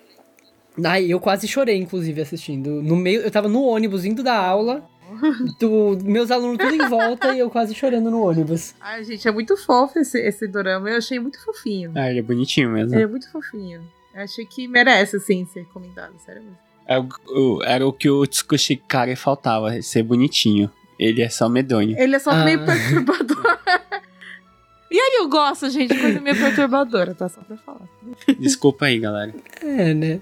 Ai, eu quase chorei, inclusive, assistindo. No meio, eu tava no ônibus indo da aula, do, meus alunos tudo em volta e eu quase chorando no ônibus. Ai, gente, é muito fofo esse, esse dorama. Eu achei muito fofinho. Ah, ele é bonitinho mesmo. Ele é muito fofinho. Eu achei que merece, assim, ser comentado, sério mesmo. Era, o, o- era o que o Tsukushikari faltava, ser bonitinho. Ele é só medonho. Ele é só Ah. meio perturbador. e aí eu gosto, gente, de coisa meio perturbadora, tá? Só pra falar. Desculpa aí, galera. É, né?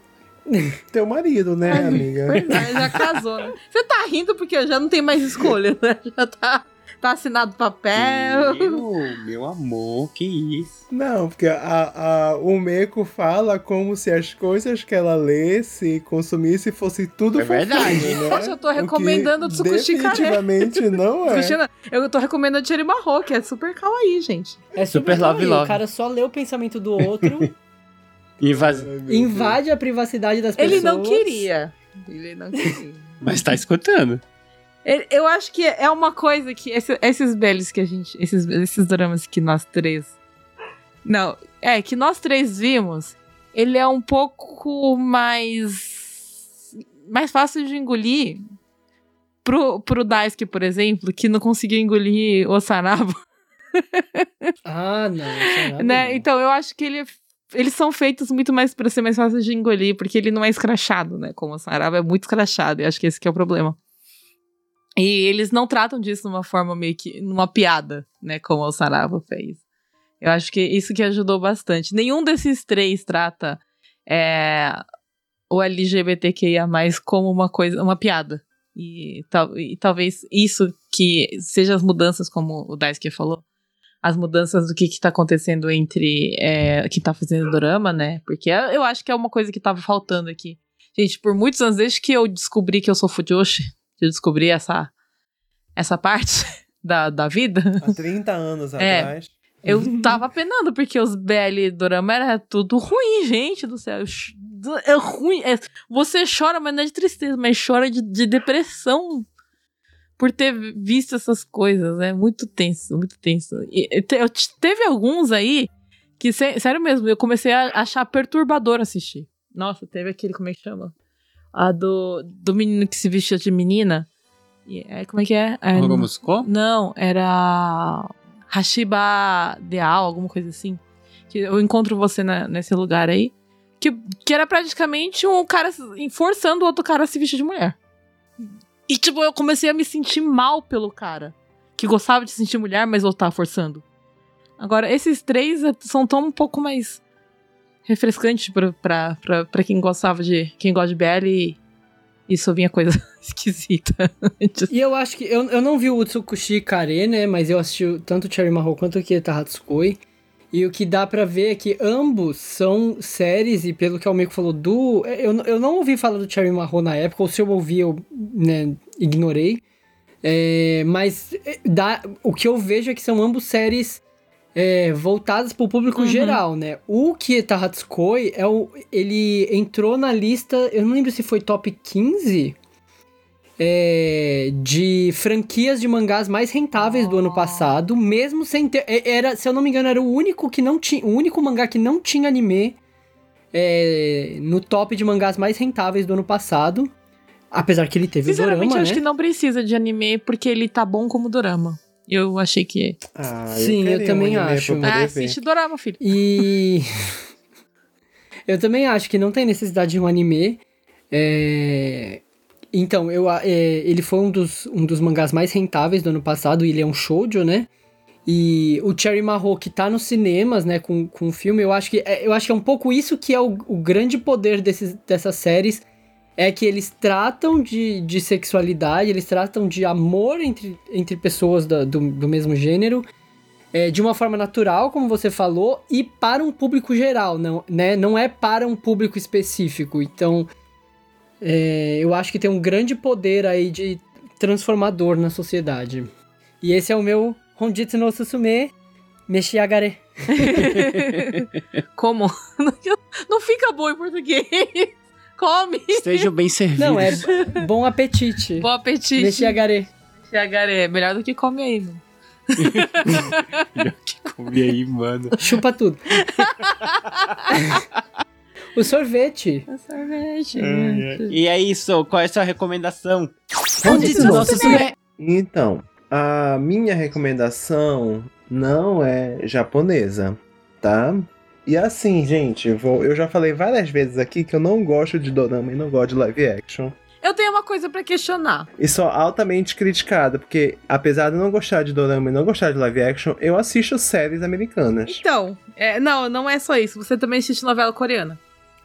Teu marido, né, amiga? Pois é, já casou, né? Você tá rindo porque já não tem mais escolha, né? Já tá, tá assinado papel. Meu, meu amor, que isso. Não, porque a, a, o Meiko fala como se as coisas que ela lesse e consumisse fosse tudo É verdade. né? Poxa, eu tô recomendando o Tsukushi. Definitivamente não é. Cristina, eu tô recomendando o Chirimarro, que é super kawaii, gente. É Super love, kawaii, love. O cara só lê o pensamento do outro, Invas... invade a privacidade das pessoas. Ele não queria. Ele não queria. Mas tá escutando. Ele- Eu acho que é uma coisa que esse- esses belos que a gente. Esses, esses dramas que nós três. Não, é, que nós três vimos. Ele é um pouco mais. mais fácil de engolir. Pro, pro Daisuke, por exemplo, que não conseguiu engolir o Sanabo, Ah, não. é nada né? não. Então eu acho que ele, eles são feitos muito mais pra ser mais fácil de engolir, porque ele não é escrachado, né? Como o Sanabo é muito escrachado, e acho que esse que é o problema. E eles não tratam disso de uma forma meio que. numa piada, né? Como o Sarava fez. Eu acho que isso que ajudou bastante. Nenhum desses três trata é, o LGBTQIA como uma coisa, uma piada. E, tal, e talvez isso que seja as mudanças, como o Daisuke falou, as mudanças do que, que tá acontecendo entre é, que tá fazendo dorama, né? Porque eu acho que é uma coisa que tava faltando aqui. Gente, por muitos anos, desde que eu descobri que eu sou Fujoshi, eu descobri essa, essa parte da, da vida, Há 30 anos É. atrás. eu tava penando, porque os BL dorama era tudo ruim, gente do céu. É ruim. é- você chora, mas não é de tristeza, mas chora de, de depressão por ter visto essas coisas. É muito tenso, muito tenso. E, te- eu te- teve alguns aí que, sé- sério mesmo, eu comecei a achar perturbador assistir. Nossa, teve aquele, como é que chama? A do, do menino que se vestia de menina. E, é, como é que é? é Horomusco? não, era Hashiba Deal, alguma coisa assim. Que eu encontro você na- nesse lugar aí. Que, que era praticamente um cara forçando o outro cara a se vestir de mulher. E, tipo, eu comecei a me sentir mal pelo cara. que gostava de se sentir mulher, mas voltar forçando. Agora, esses três é- são tão um pouco mais pra, pra quem gostava de. quem gosta de BL e, só vinha coisa esquisita. E eu acho que. Eu, eu não vi o Utsukushi Kare, né? Mas eu assisti tanto o Cherry Mahou quanto o Kieta Hatsukoi. E o que dá pra ver é que ambos são séries, e pelo que o Almeco falou do. Eu, eu não ouvi falar do Cherry Mahou na época, ou se eu ouvi, eu né, ignorei. É, mas é, dá, o que eu vejo é que são ambos séries é, voltadas pro público Uhum. geral, né? O Kieta Hatsukoi, é o, ele entrou na lista, eu não lembro se foi top 15 é, de franquias de mangás mais rentáveis do ano passado, mesmo sem ter. é, Era, se eu não me engano, era o único que não tinha. O único mangá que não tinha anime é, no top de mangás mais rentáveis do ano passado. Apesar que ele teve o dorama, eu acho né? que não precisa de anime porque ele tá bom como dorama. Eu achei que. Ah, Sim, eu um também anime acho. pra poder Ah, ver. assiste dorama, filho. E. eu também acho que não tem necessidade de um anime. É, Então, eu, a- é, ele foi um dos, um dos mangás mais rentáveis do ano passado, e ele é um shoujo, né? E o Cherry Mahou, que tá nos cinemas, né, com, com o filme, eu acho que é, eu acho que é um pouco isso que é o, o grande poder desses, dessas séries, é que eles tratam de, de sexualidade, eles tratam de amor entre, entre pessoas da- do, do mesmo gênero, é, de uma forma natural, como você falou, e para um público geral, não, né? não é para um público específico. Então, é, eu acho que tem um grande poder aí de transformador na sociedade. E esse é o meu Honjitsu no Susume Meshiagare. Como? Não fica bom em português. Come. Estejam bem servidos. Não, é bom apetite. Bom apetite. Meshiagare. Chiagaré. Melhor do que come aí, mano. que comi aí, mano. Chupa tudo. o sorvete. É sorvete. E é isso, qual é a sua recomendação? Honjitsu no Susume. Então, a minha recomendação não é japonesa, tá? E assim, gente, vou- eu já falei várias vezes aqui que eu não gosto de dorama e não gosto de live action. Eu tenho uma coisa pra questionar. E sou altamente criticada, porque apesar de não gostar de dorama e não gostar de live action, eu assisto séries americanas. Então, é, não, não é só isso. Você também assiste novela coreana.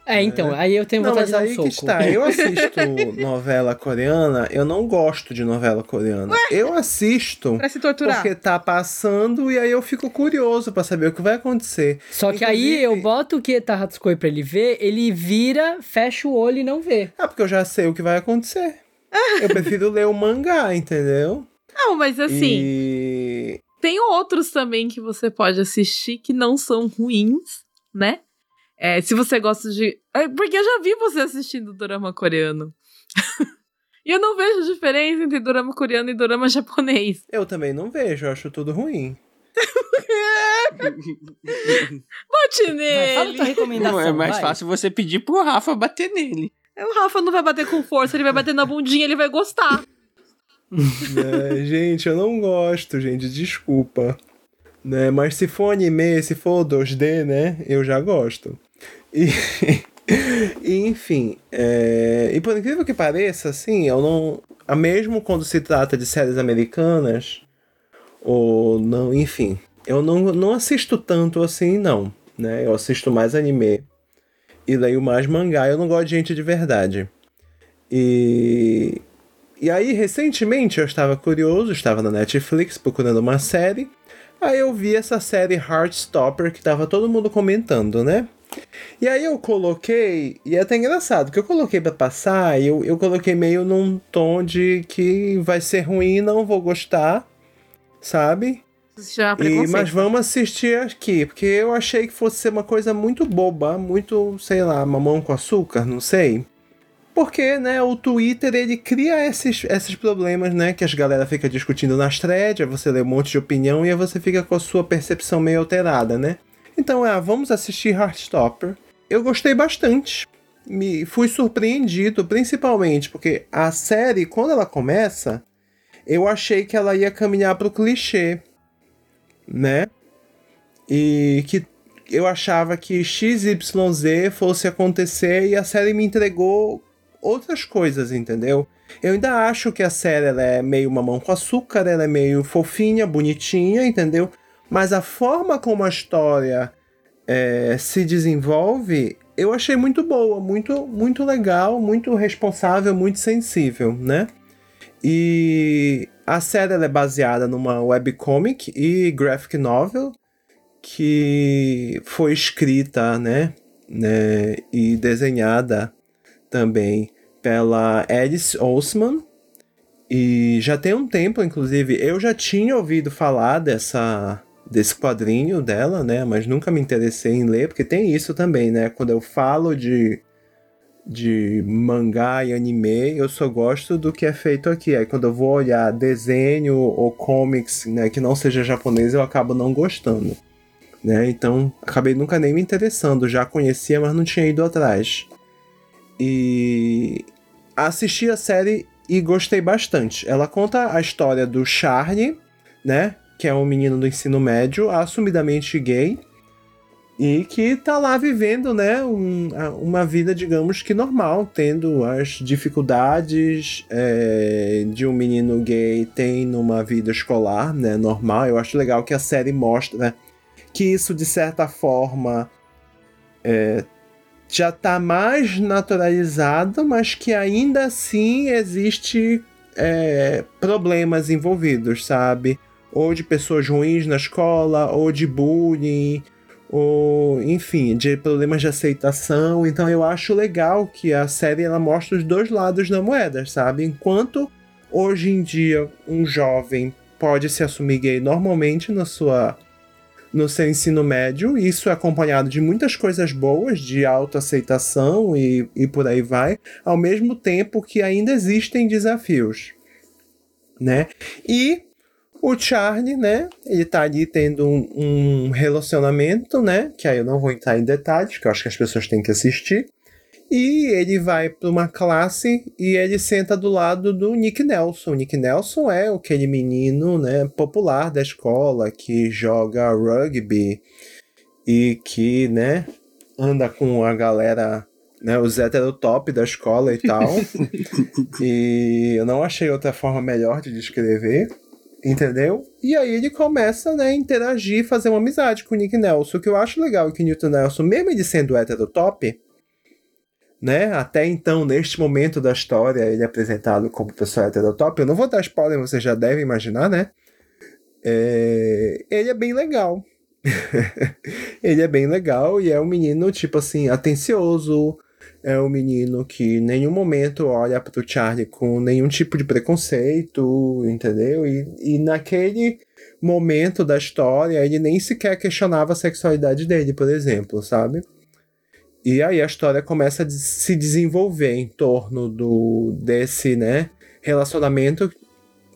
É, então, aí eu tenho Não, vontade mas de aí dar um que soco. está. Eu assisto novela coreana, eu não gosto de novela coreana. Eu assisto Pra se torturar. porque tá passando e aí eu fico curioso pra saber o que vai acontecer. Só que aí Inclusive- eu boto o Kieta Hatsukoi pra ele ver, ele vira, fecha o olho e não vê. Ah, porque eu já sei o que vai acontecer. Eu prefiro ler o mangá, entendeu? Não, mas assim, E tem outros também que você pode assistir que não são ruins, né? É, se você gosta de. é, Porque eu já vi você assistindo dorama coreano. e eu não vejo diferença entre dorama coreano e dorama japonês. eu também não vejo, eu acho tudo ruim. Bate Vai, fala nele! tua recomendação, Não, é mais vai. fácil você pedir pro Rafa bater nele. O Rafa não vai bater com força, ele vai bater na bundinha, ele vai gostar. É, gente, eu não gosto, gente, desculpa. Né? Mas se for anime, se for 2D, né? Eu já gosto. E, e, enfim, é, e por incrível que pareça, assim, eu não. a Mesmo quando se trata de séries americanas, ou não, enfim, eu não, não assisto tanto assim, não. Né? Eu assisto mais anime e leio mais mangá. Eu não gosto de gente de verdade. E e aí, recentemente, eu estava curioso, estava na Netflix procurando uma série. Aí eu vi essa série Heartstopper que tava todo mundo comentando, né? E aí eu coloquei, e é até engraçado, que eu coloquei pra passar, eu, eu coloquei meio num tom de que vai ser ruim, não vou gostar, sabe? Chama E, mas vamos assistir aqui, porque eu achei que fosse ser uma coisa muito boba, muito, sei lá, mamão com açúcar, não sei. Porque, né, o Twitter, ele cria esses, esses problemas, né, que as galera fica discutindo nas threads, você lê um monte de opinião e aí você fica com a sua percepção meio alterada, né? Então, é, vamos assistir Heartstopper. Eu gostei bastante. Me fui surpreendido, principalmente porque a série, quando ela começa, eu achei que ela ia caminhar pro clichê, né? E que eu achava que XYZ fosse acontecer e a série me entregou outras coisas, entendeu? Eu ainda acho que a série é meio mamão com açúcar, ela é meio fofinha, bonitinha, entendeu? Mas a forma como a história é, se desenvolve, eu achei muito boa, muito, muito legal, muito responsável, muito sensível, né? E a série é baseada numa webcomic e graphic novel que foi escrita, né, né e desenhada também pela Alice Osman. E já tem um tempo, inclusive, eu já tinha ouvido falar dessa desse quadrinho dela, né? Mas nunca me interessei em ler, porque tem isso também, né? Quando eu falo de, de mangá e anime, eu só gosto do que é feito aqui. Aí quando eu vou olhar desenho ou comics, né, que não seja japonês, eu acabo não gostando. Né? Então, acabei nunca nem me interessando. Já conhecia, mas não tinha ido atrás. E assisti a série e gostei bastante. Ela conta a história do Charlie, né? Que é um menino do ensino médio, assumidamente gay, e que tá lá vivendo, né, um, uma vida, digamos que normal, tendo as dificuldades é, de um menino gay tem numa vida escolar, né, normal. Eu acho legal que a série mostra que isso, de certa forma, é, já está mais naturalizado, mas que ainda assim existe é, problemas envolvidos, sabe? Ou de pessoas ruins na escola, ou de bullying, ou enfim, de problemas de aceitação. Então eu acho legal que a série ela mostra os dois lados da moeda, sabe? Enquanto hoje em dia um jovem pode se assumir gay normalmente na sua no seu ensino médio. Isso é acompanhado de muitas coisas boas, de autoaceitação e, e por aí vai, ao mesmo tempo que ainda existem desafios, né? E o Charlie, né? Ele tá ali tendo um, um relacionamento, né? Que aí eu não vou entrar em detalhes, que eu acho que as pessoas têm que assistir. E ele vai para uma classe e ele senta do lado do Nick Nelson. O Nick Nelson é aquele menino né, popular da escola que joga rugby e que né, anda com a galera, né, os heterotop da escola e tal. e eu não achei outra forma melhor de descrever. Entendeu? E aí ele começa, né, a interagir, fazer uma amizade com o Nick Nelson. O que eu acho legal é que o Newton Nelson, mesmo ele sendo heterotop, né? Até então, neste momento da história, ele é apresentado como pessoa heterotop. Eu não vou dar spoiler, você já deve imaginar, né? É... Ele é bem legal. ele é bem legal e é um menino, tipo assim, atencioso. É um menino que em nenhum momento olha pro Charlie com nenhum tipo de preconceito, entendeu? E, e naquele momento da história, ele nem sequer questionava a sexualidade dele, por exemplo, sabe? E aí a história começa a se desenvolver em torno do desse, né, relacionamento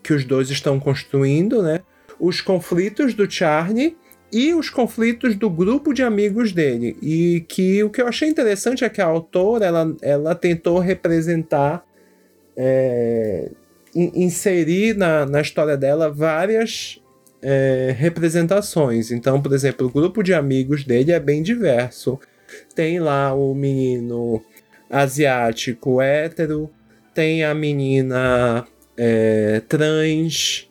que os dois estão construindo, né? Os conflitos do Charlie e os conflitos do grupo de amigos dele. E que o que eu achei interessante é que a autora ela, ela tentou representar, é, inserir na, na história dela várias é, representações. Então, por exemplo, o grupo de amigos dele é bem diverso. Tem lá o menino asiático hétero, tem a menina é, trans,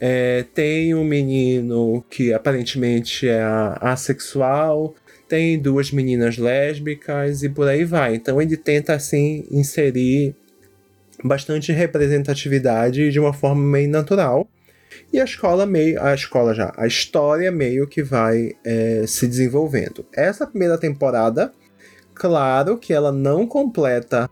é, tem um menino que aparentemente é assexual, tem duas meninas lésbicas e por aí vai. Então ele tenta assim inserir bastante representatividade de uma forma meio natural. E a escola meio. A escola já. A história meio que vai é, se desenvolvendo. Essa primeira temporada, claro que ela não completa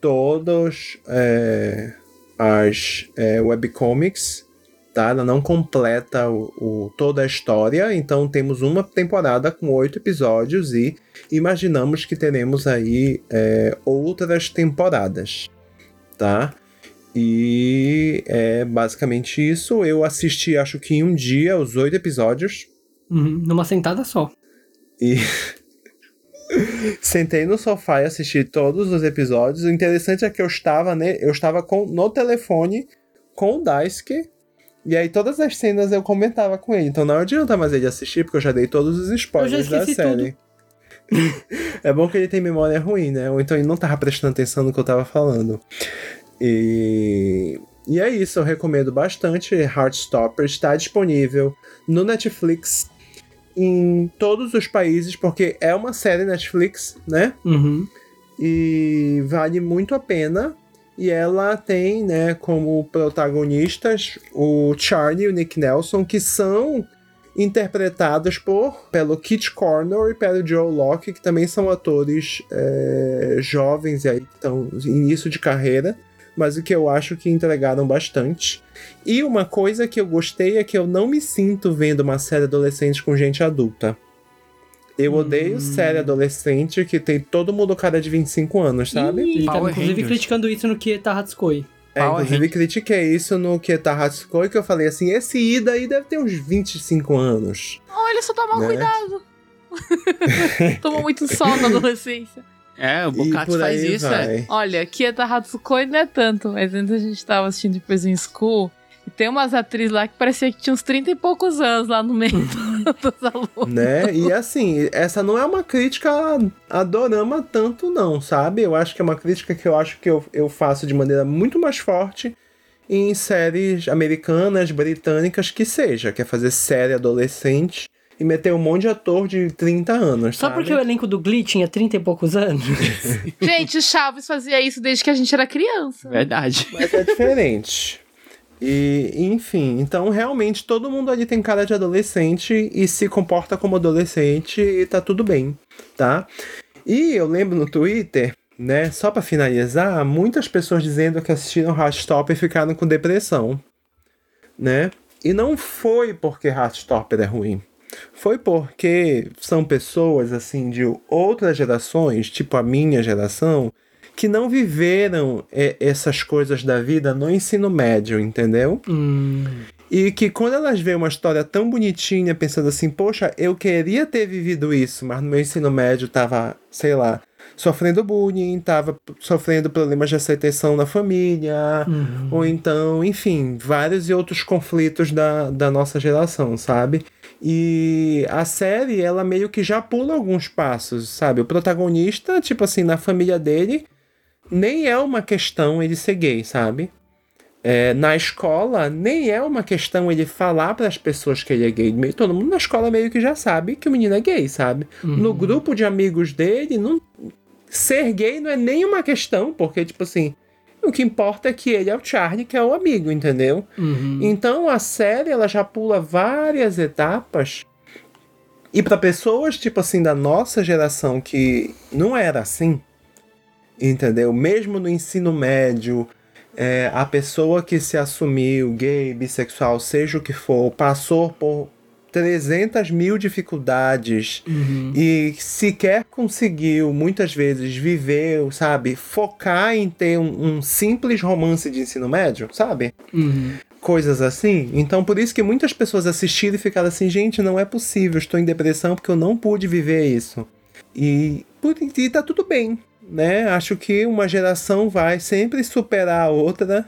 todas é, as é, webcomics. Tá? Ela não completa o, o, toda a história, então temos uma temporada com oito episódios e imaginamos que teremos aí é, outras temporadas, tá? E é basicamente isso. Eu assisti, acho que em um dia, os oito episódios. Uhum, numa sentada só. E. Sentei no sofá e assisti todos os episódios. O interessante é que eu estava, né, eu estava com, no telefone com o Daisuke. E aí todas as cenas eu comentava com ele. Então não adianta mais ele assistir, porque eu já dei todos os spoilers da série. é bom que ele tem memória ruim, né? Ou então ele não tava prestando atenção no que eu tava falando. E, e é isso, eu recomendo bastante. Heartstopper está disponível no Netflix em todos os países, porque é uma série Netflix, né? Uhum. E vale muito a pena. E ela tem, né, como protagonistas o Charlie e o Nick Nelson, que são interpretados por pelo Kit Cornell e pelo Joe Locke, que também são atores é, jovens e aí estão início de carreira, mas o que eu acho que entregaram bastante. E uma coisa que eu gostei é que eu não me sinto vendo uma série adolescente com gente adulta. Eu odeio série adolescente que tem todo mundo cara de 25 anos, sabe? Ele tava Power inclusive Rangers. criticando isso no Kieta Hatsukoi. É, Power inclusive Rangers. critiquei isso no Kieta Hatsukoi, que eu falei assim, esse Ida aí deve ter uns 25 anos. Oh, ele só toma Né? cuidado. Tomou muito sol na adolescência. É, o Bocato faz isso, é. vai. Olha, Kieta Hatsukoi não é tanto, mas antes a gente tava assistindo depois em School. E tem umas atrizes lá que parecia que tinha uns 30 e poucos anos lá no meio dos alunos. né? E assim, essa não é uma crítica a, a Dorama tanto não, sabe? Eu acho que é uma crítica que eu acho que eu, eu faço de maneira muito mais forte em séries americanas, britânicas, que seja. Que é fazer série adolescente e meter um monte de ator de 30 anos, Só sabe? porque o elenco do Glee tinha 30 e poucos anos? Gente, o Chaves fazia isso desde que a gente era criança. Verdade. Mas é diferente. E, enfim, então realmente todo mundo ali tem cara de adolescente e se comporta como adolescente e tá tudo bem, tá? E eu lembro no Twitter, né, só pra finalizar, muitas pessoas dizendo que assistiram Heartstopper e ficaram com depressão, né? E não foi porque Heartstopper é ruim. Foi porque são pessoas assim de outras gerações, tipo a minha geração, que não viveram é, essas coisas da vida no ensino médio, entendeu? hum, E que quando elas veem uma história tão bonitinha, pensando assim, poxa, eu queria ter vivido isso, mas no meu ensino médio tava, sei lá, sofrendo bullying, tava sofrendo problemas de aceitação na família, uhum. ou então, enfim, vários e outros conflitos da, da nossa geração, sabe? E a série, ela meio que já pula alguns passos, sabe? O protagonista, tipo assim, na família dele, nem é uma questão ele ser gay, sabe? É, na escola, nem é uma questão ele falar para as pessoas que ele é gay. Meio- Todo mundo na escola meio que já sabe que o menino é gay, sabe? No grupo de amigos dele, não, ser gay não é nenhuma questão, porque, tipo assim, o que importa é que ele é o Charlie, que é o amigo, entendeu? Uhum. Então a série ela já pula várias etapas. E para pessoas tipo assim da nossa geração que não era assim, entendeu? Mesmo no ensino médio, é, a pessoa que se assumiu gay, bissexual, seja o que for, passou por 300 mil dificuldades Uhum. e sequer conseguiu muitas vezes viver, sabe, focar em ter um, um simples romance de ensino médio, sabe? Uhum. Coisas assim. Então, por isso que muitas pessoas assistiram e ficaram assim: gente, não é possível, estou em depressão porque eu não pude viver isso. E, por- e tá tudo bem, né? Acho que uma geração vai sempre superar a outra,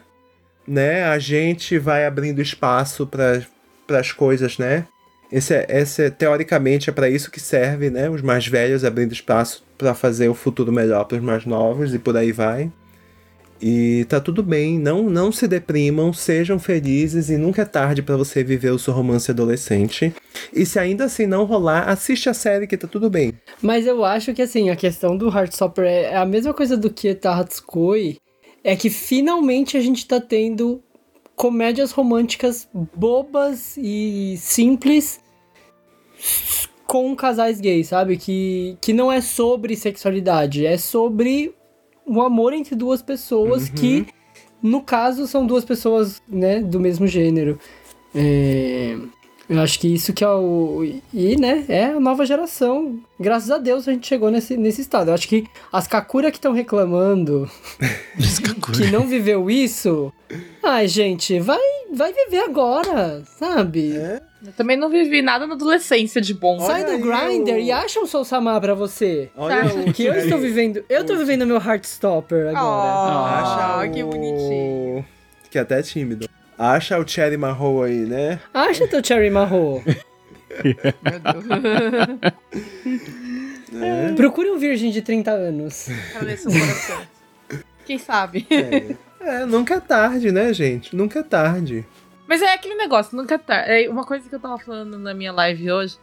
né? A gente vai abrindo espaço para as coisas, né? Esse é, esse é- teoricamente é para isso que serve, né? Os mais velhos abrindo espaço para fazer o futuro melhor para os mais novos e por aí vai. E tá tudo bem, não não se deprimam, sejam felizes e nunca é tarde para você viver o seu romance adolescente. E se ainda assim não rolar, assiste a série que tá tudo bem. Mas eu acho que, assim, a questão do Heartstopper é a mesma coisa do que tá Hatsukoi, é que finalmente a gente tá tendo comédias românticas bobas e simples com casais gays, sabe? Que, que não é sobre sexualidade, é sobre o amor entre duas pessoas que, no caso, são duas pessoas, né, do mesmo gênero. É, eu acho que isso que é o. E, né, é a nova geração. Graças a Deus a gente chegou nesse, nesse estado. Eu acho que as Kakura que estão reclamando que não viveu isso. Ai, gente, vai, vai viver agora, sabe? Eu também não vivi nada na adolescência de bom. Sai do o- e acha um Soul Samar pra você. Olha o Que eu estou vivendo. Eu tô vivendo meu Heartstopper agora. Ah, Acha que bonitinho. Que até é tímido. Acha o Cherry Marrow aí, né? Acha teu Cherry Marro. Meu Deus. Procure um virgem de 30 anos. Quem sabe? É. É, nunca é tarde, né, gente? Nunca é tarde. Mas é aquele negócio, nunca tá. É uma coisa que eu tava falando na minha live hoje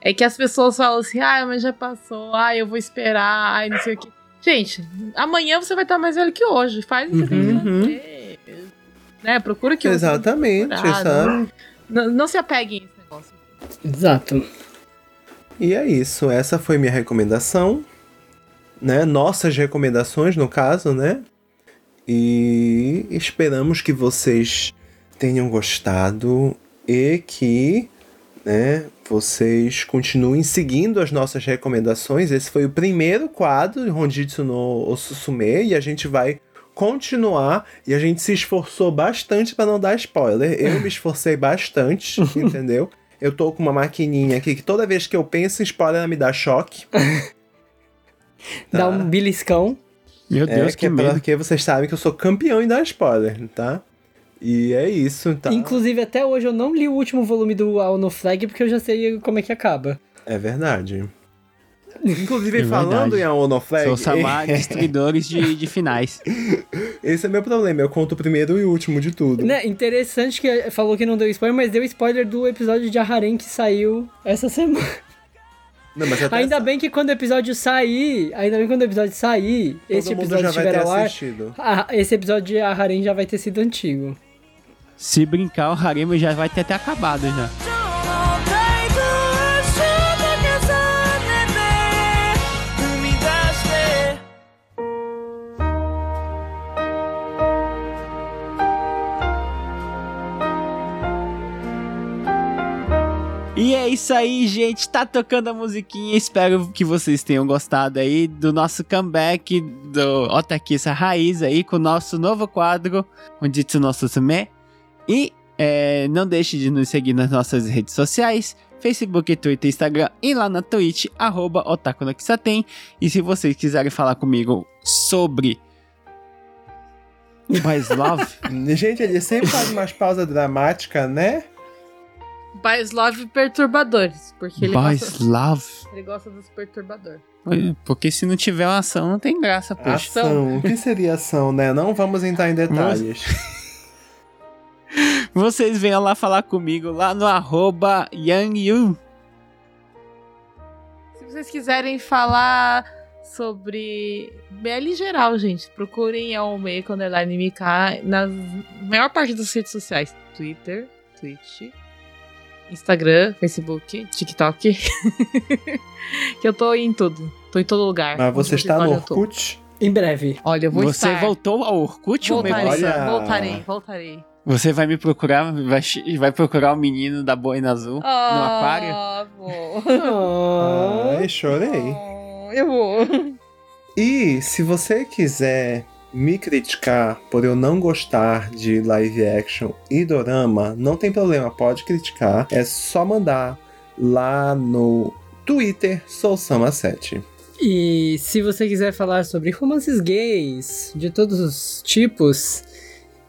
é que as pessoas falam assim, ah, mas já passou, ah, eu vou esperar, ai, não sei o que. Gente, amanhã você vai estar mais velho que hoje. Faz o que você tem que Uhum. fazer. Né? Procura que Exatamente, sabe? Não, não se apeguem a esse negócio. Exato. E é isso, essa foi minha recomendação, né? Nossas recomendações, no caso, né? E esperamos que vocês tenham gostado e que, né, vocês continuem seguindo as nossas recomendações. Esse foi o primeiro quadro de Honjitsu no Osusume e a gente vai continuar e a gente se esforçou bastante para não dar spoiler. Eu me esforcei bastante, entendeu? Eu tô com uma maquininha aqui que toda vez que eu penso em spoiler ela me dá choque. Dá um beliscão. Meu Deus, é, que é medo. porque vocês sabem que eu sou campeão em dar spoiler, tá? E é isso, tá? Inclusive, até hoje eu não li o último volume do All No Flag porque eu já sei como é que acaba. É verdade. Inclusive, É falando verdade. em Aono Flag, Sou Samar, destruidores de, de finais. esse é meu problema. Eu conto o primeiro e o último de tudo. Né, interessante que falou que não deu spoiler, mas deu spoiler do episódio de Aharen que saiu essa semana. Não, Ainda bem que quando o episódio sair, ainda bem que quando o episódio sair, todo esse episódio já vai estiver ter ao ar, assistido. esse episódio de Aharen já vai ter sido antigo. Se brincar, o harem já vai ter até acabado já. E é isso aí, gente. Tá tocando a musiquinha. Espero que vocês tenham gostado aí do nosso comeback do Otakissa Raiz aí com o nosso novo quadro, onde me. E é, não deixe de nos seguir nas nossas redes sociais. Facebook, Twitter, Instagram e lá na Twitch, arroba Otaku no Kisaten. E se vocês quiserem falar comigo sobre Boys Love, Gente, ele sempre faz umas pausas dramáticas, né? Boys Love perturbadores. Porque ele, Boys gosta, Love. ele gosta dos perturbadores. Porque se não tiver uma ação, não tem graça, poxa. Ação. O que seria ação, né? Não vamos entrar em detalhes. Vocês venham lá falar comigo lá no arroba YoungYu. Se vocês quiserem falar sobre BL em geral, gente, procurem a Omega Underline MK na maior parte das redes sociais. Twitter, Twitch, Instagram, Facebook, TikTok. que eu tô em tudo. Tô em todo lugar. Mas você está no. Orkut? Em breve. Olha, eu vou Você estar. voltou ao Orkut, Voltarei? Olha. voltarei, voltarei. Você vai me procurar, vai, vai procurar o menino da boina azul no aquário? Ah, vou. Ai, chorei. Ah, Eu vou. E se você quiser me criticar por eu não gostar de live action e dorama, não tem problema, pode criticar. É só mandar lá no Twitter Sousama7. E se você quiser falar sobre romances gays de todos os tipos,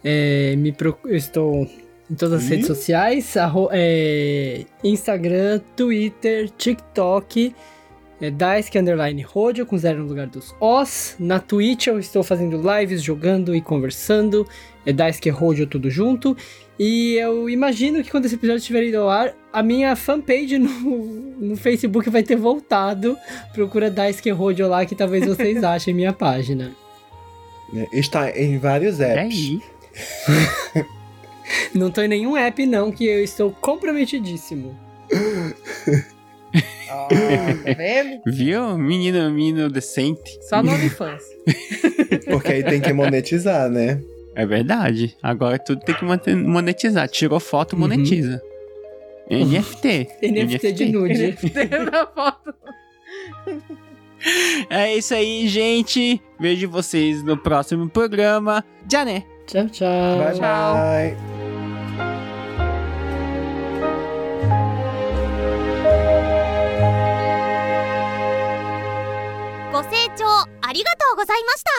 é, me procu- eu estou em todas as Ih. redes sociais, arro- é, Instagram, Twitter, TikTok, é, Daisuke Underline Rodio, com zero no lugar dos Os. Na Twitch eu estou fazendo lives, jogando e conversando, é Daisuke Rodio tudo junto. E eu imagino que quando esse episódio estiver indo ao ar, a minha fanpage no, no Facebook vai ter voltado. Procura Daisuke Rodio lá que talvez vocês achem minha página. né? Está em vários É apps. Não tô em nenhum app não, que eu estou comprometidíssimo. Ah, tá vendo? Viu? Menino, menino decente. Só no OnlyFans. Porque aí tem que monetizar, né? É verdade. Agora tudo tem que monetizar. Tirou foto, Uhum. monetiza. NFT. NFT de nude. Na foto. É isso aí, gente. Vejo vocês no próximo programa. Já né? チゃウチゃウ。ご清聴ありがとうございました。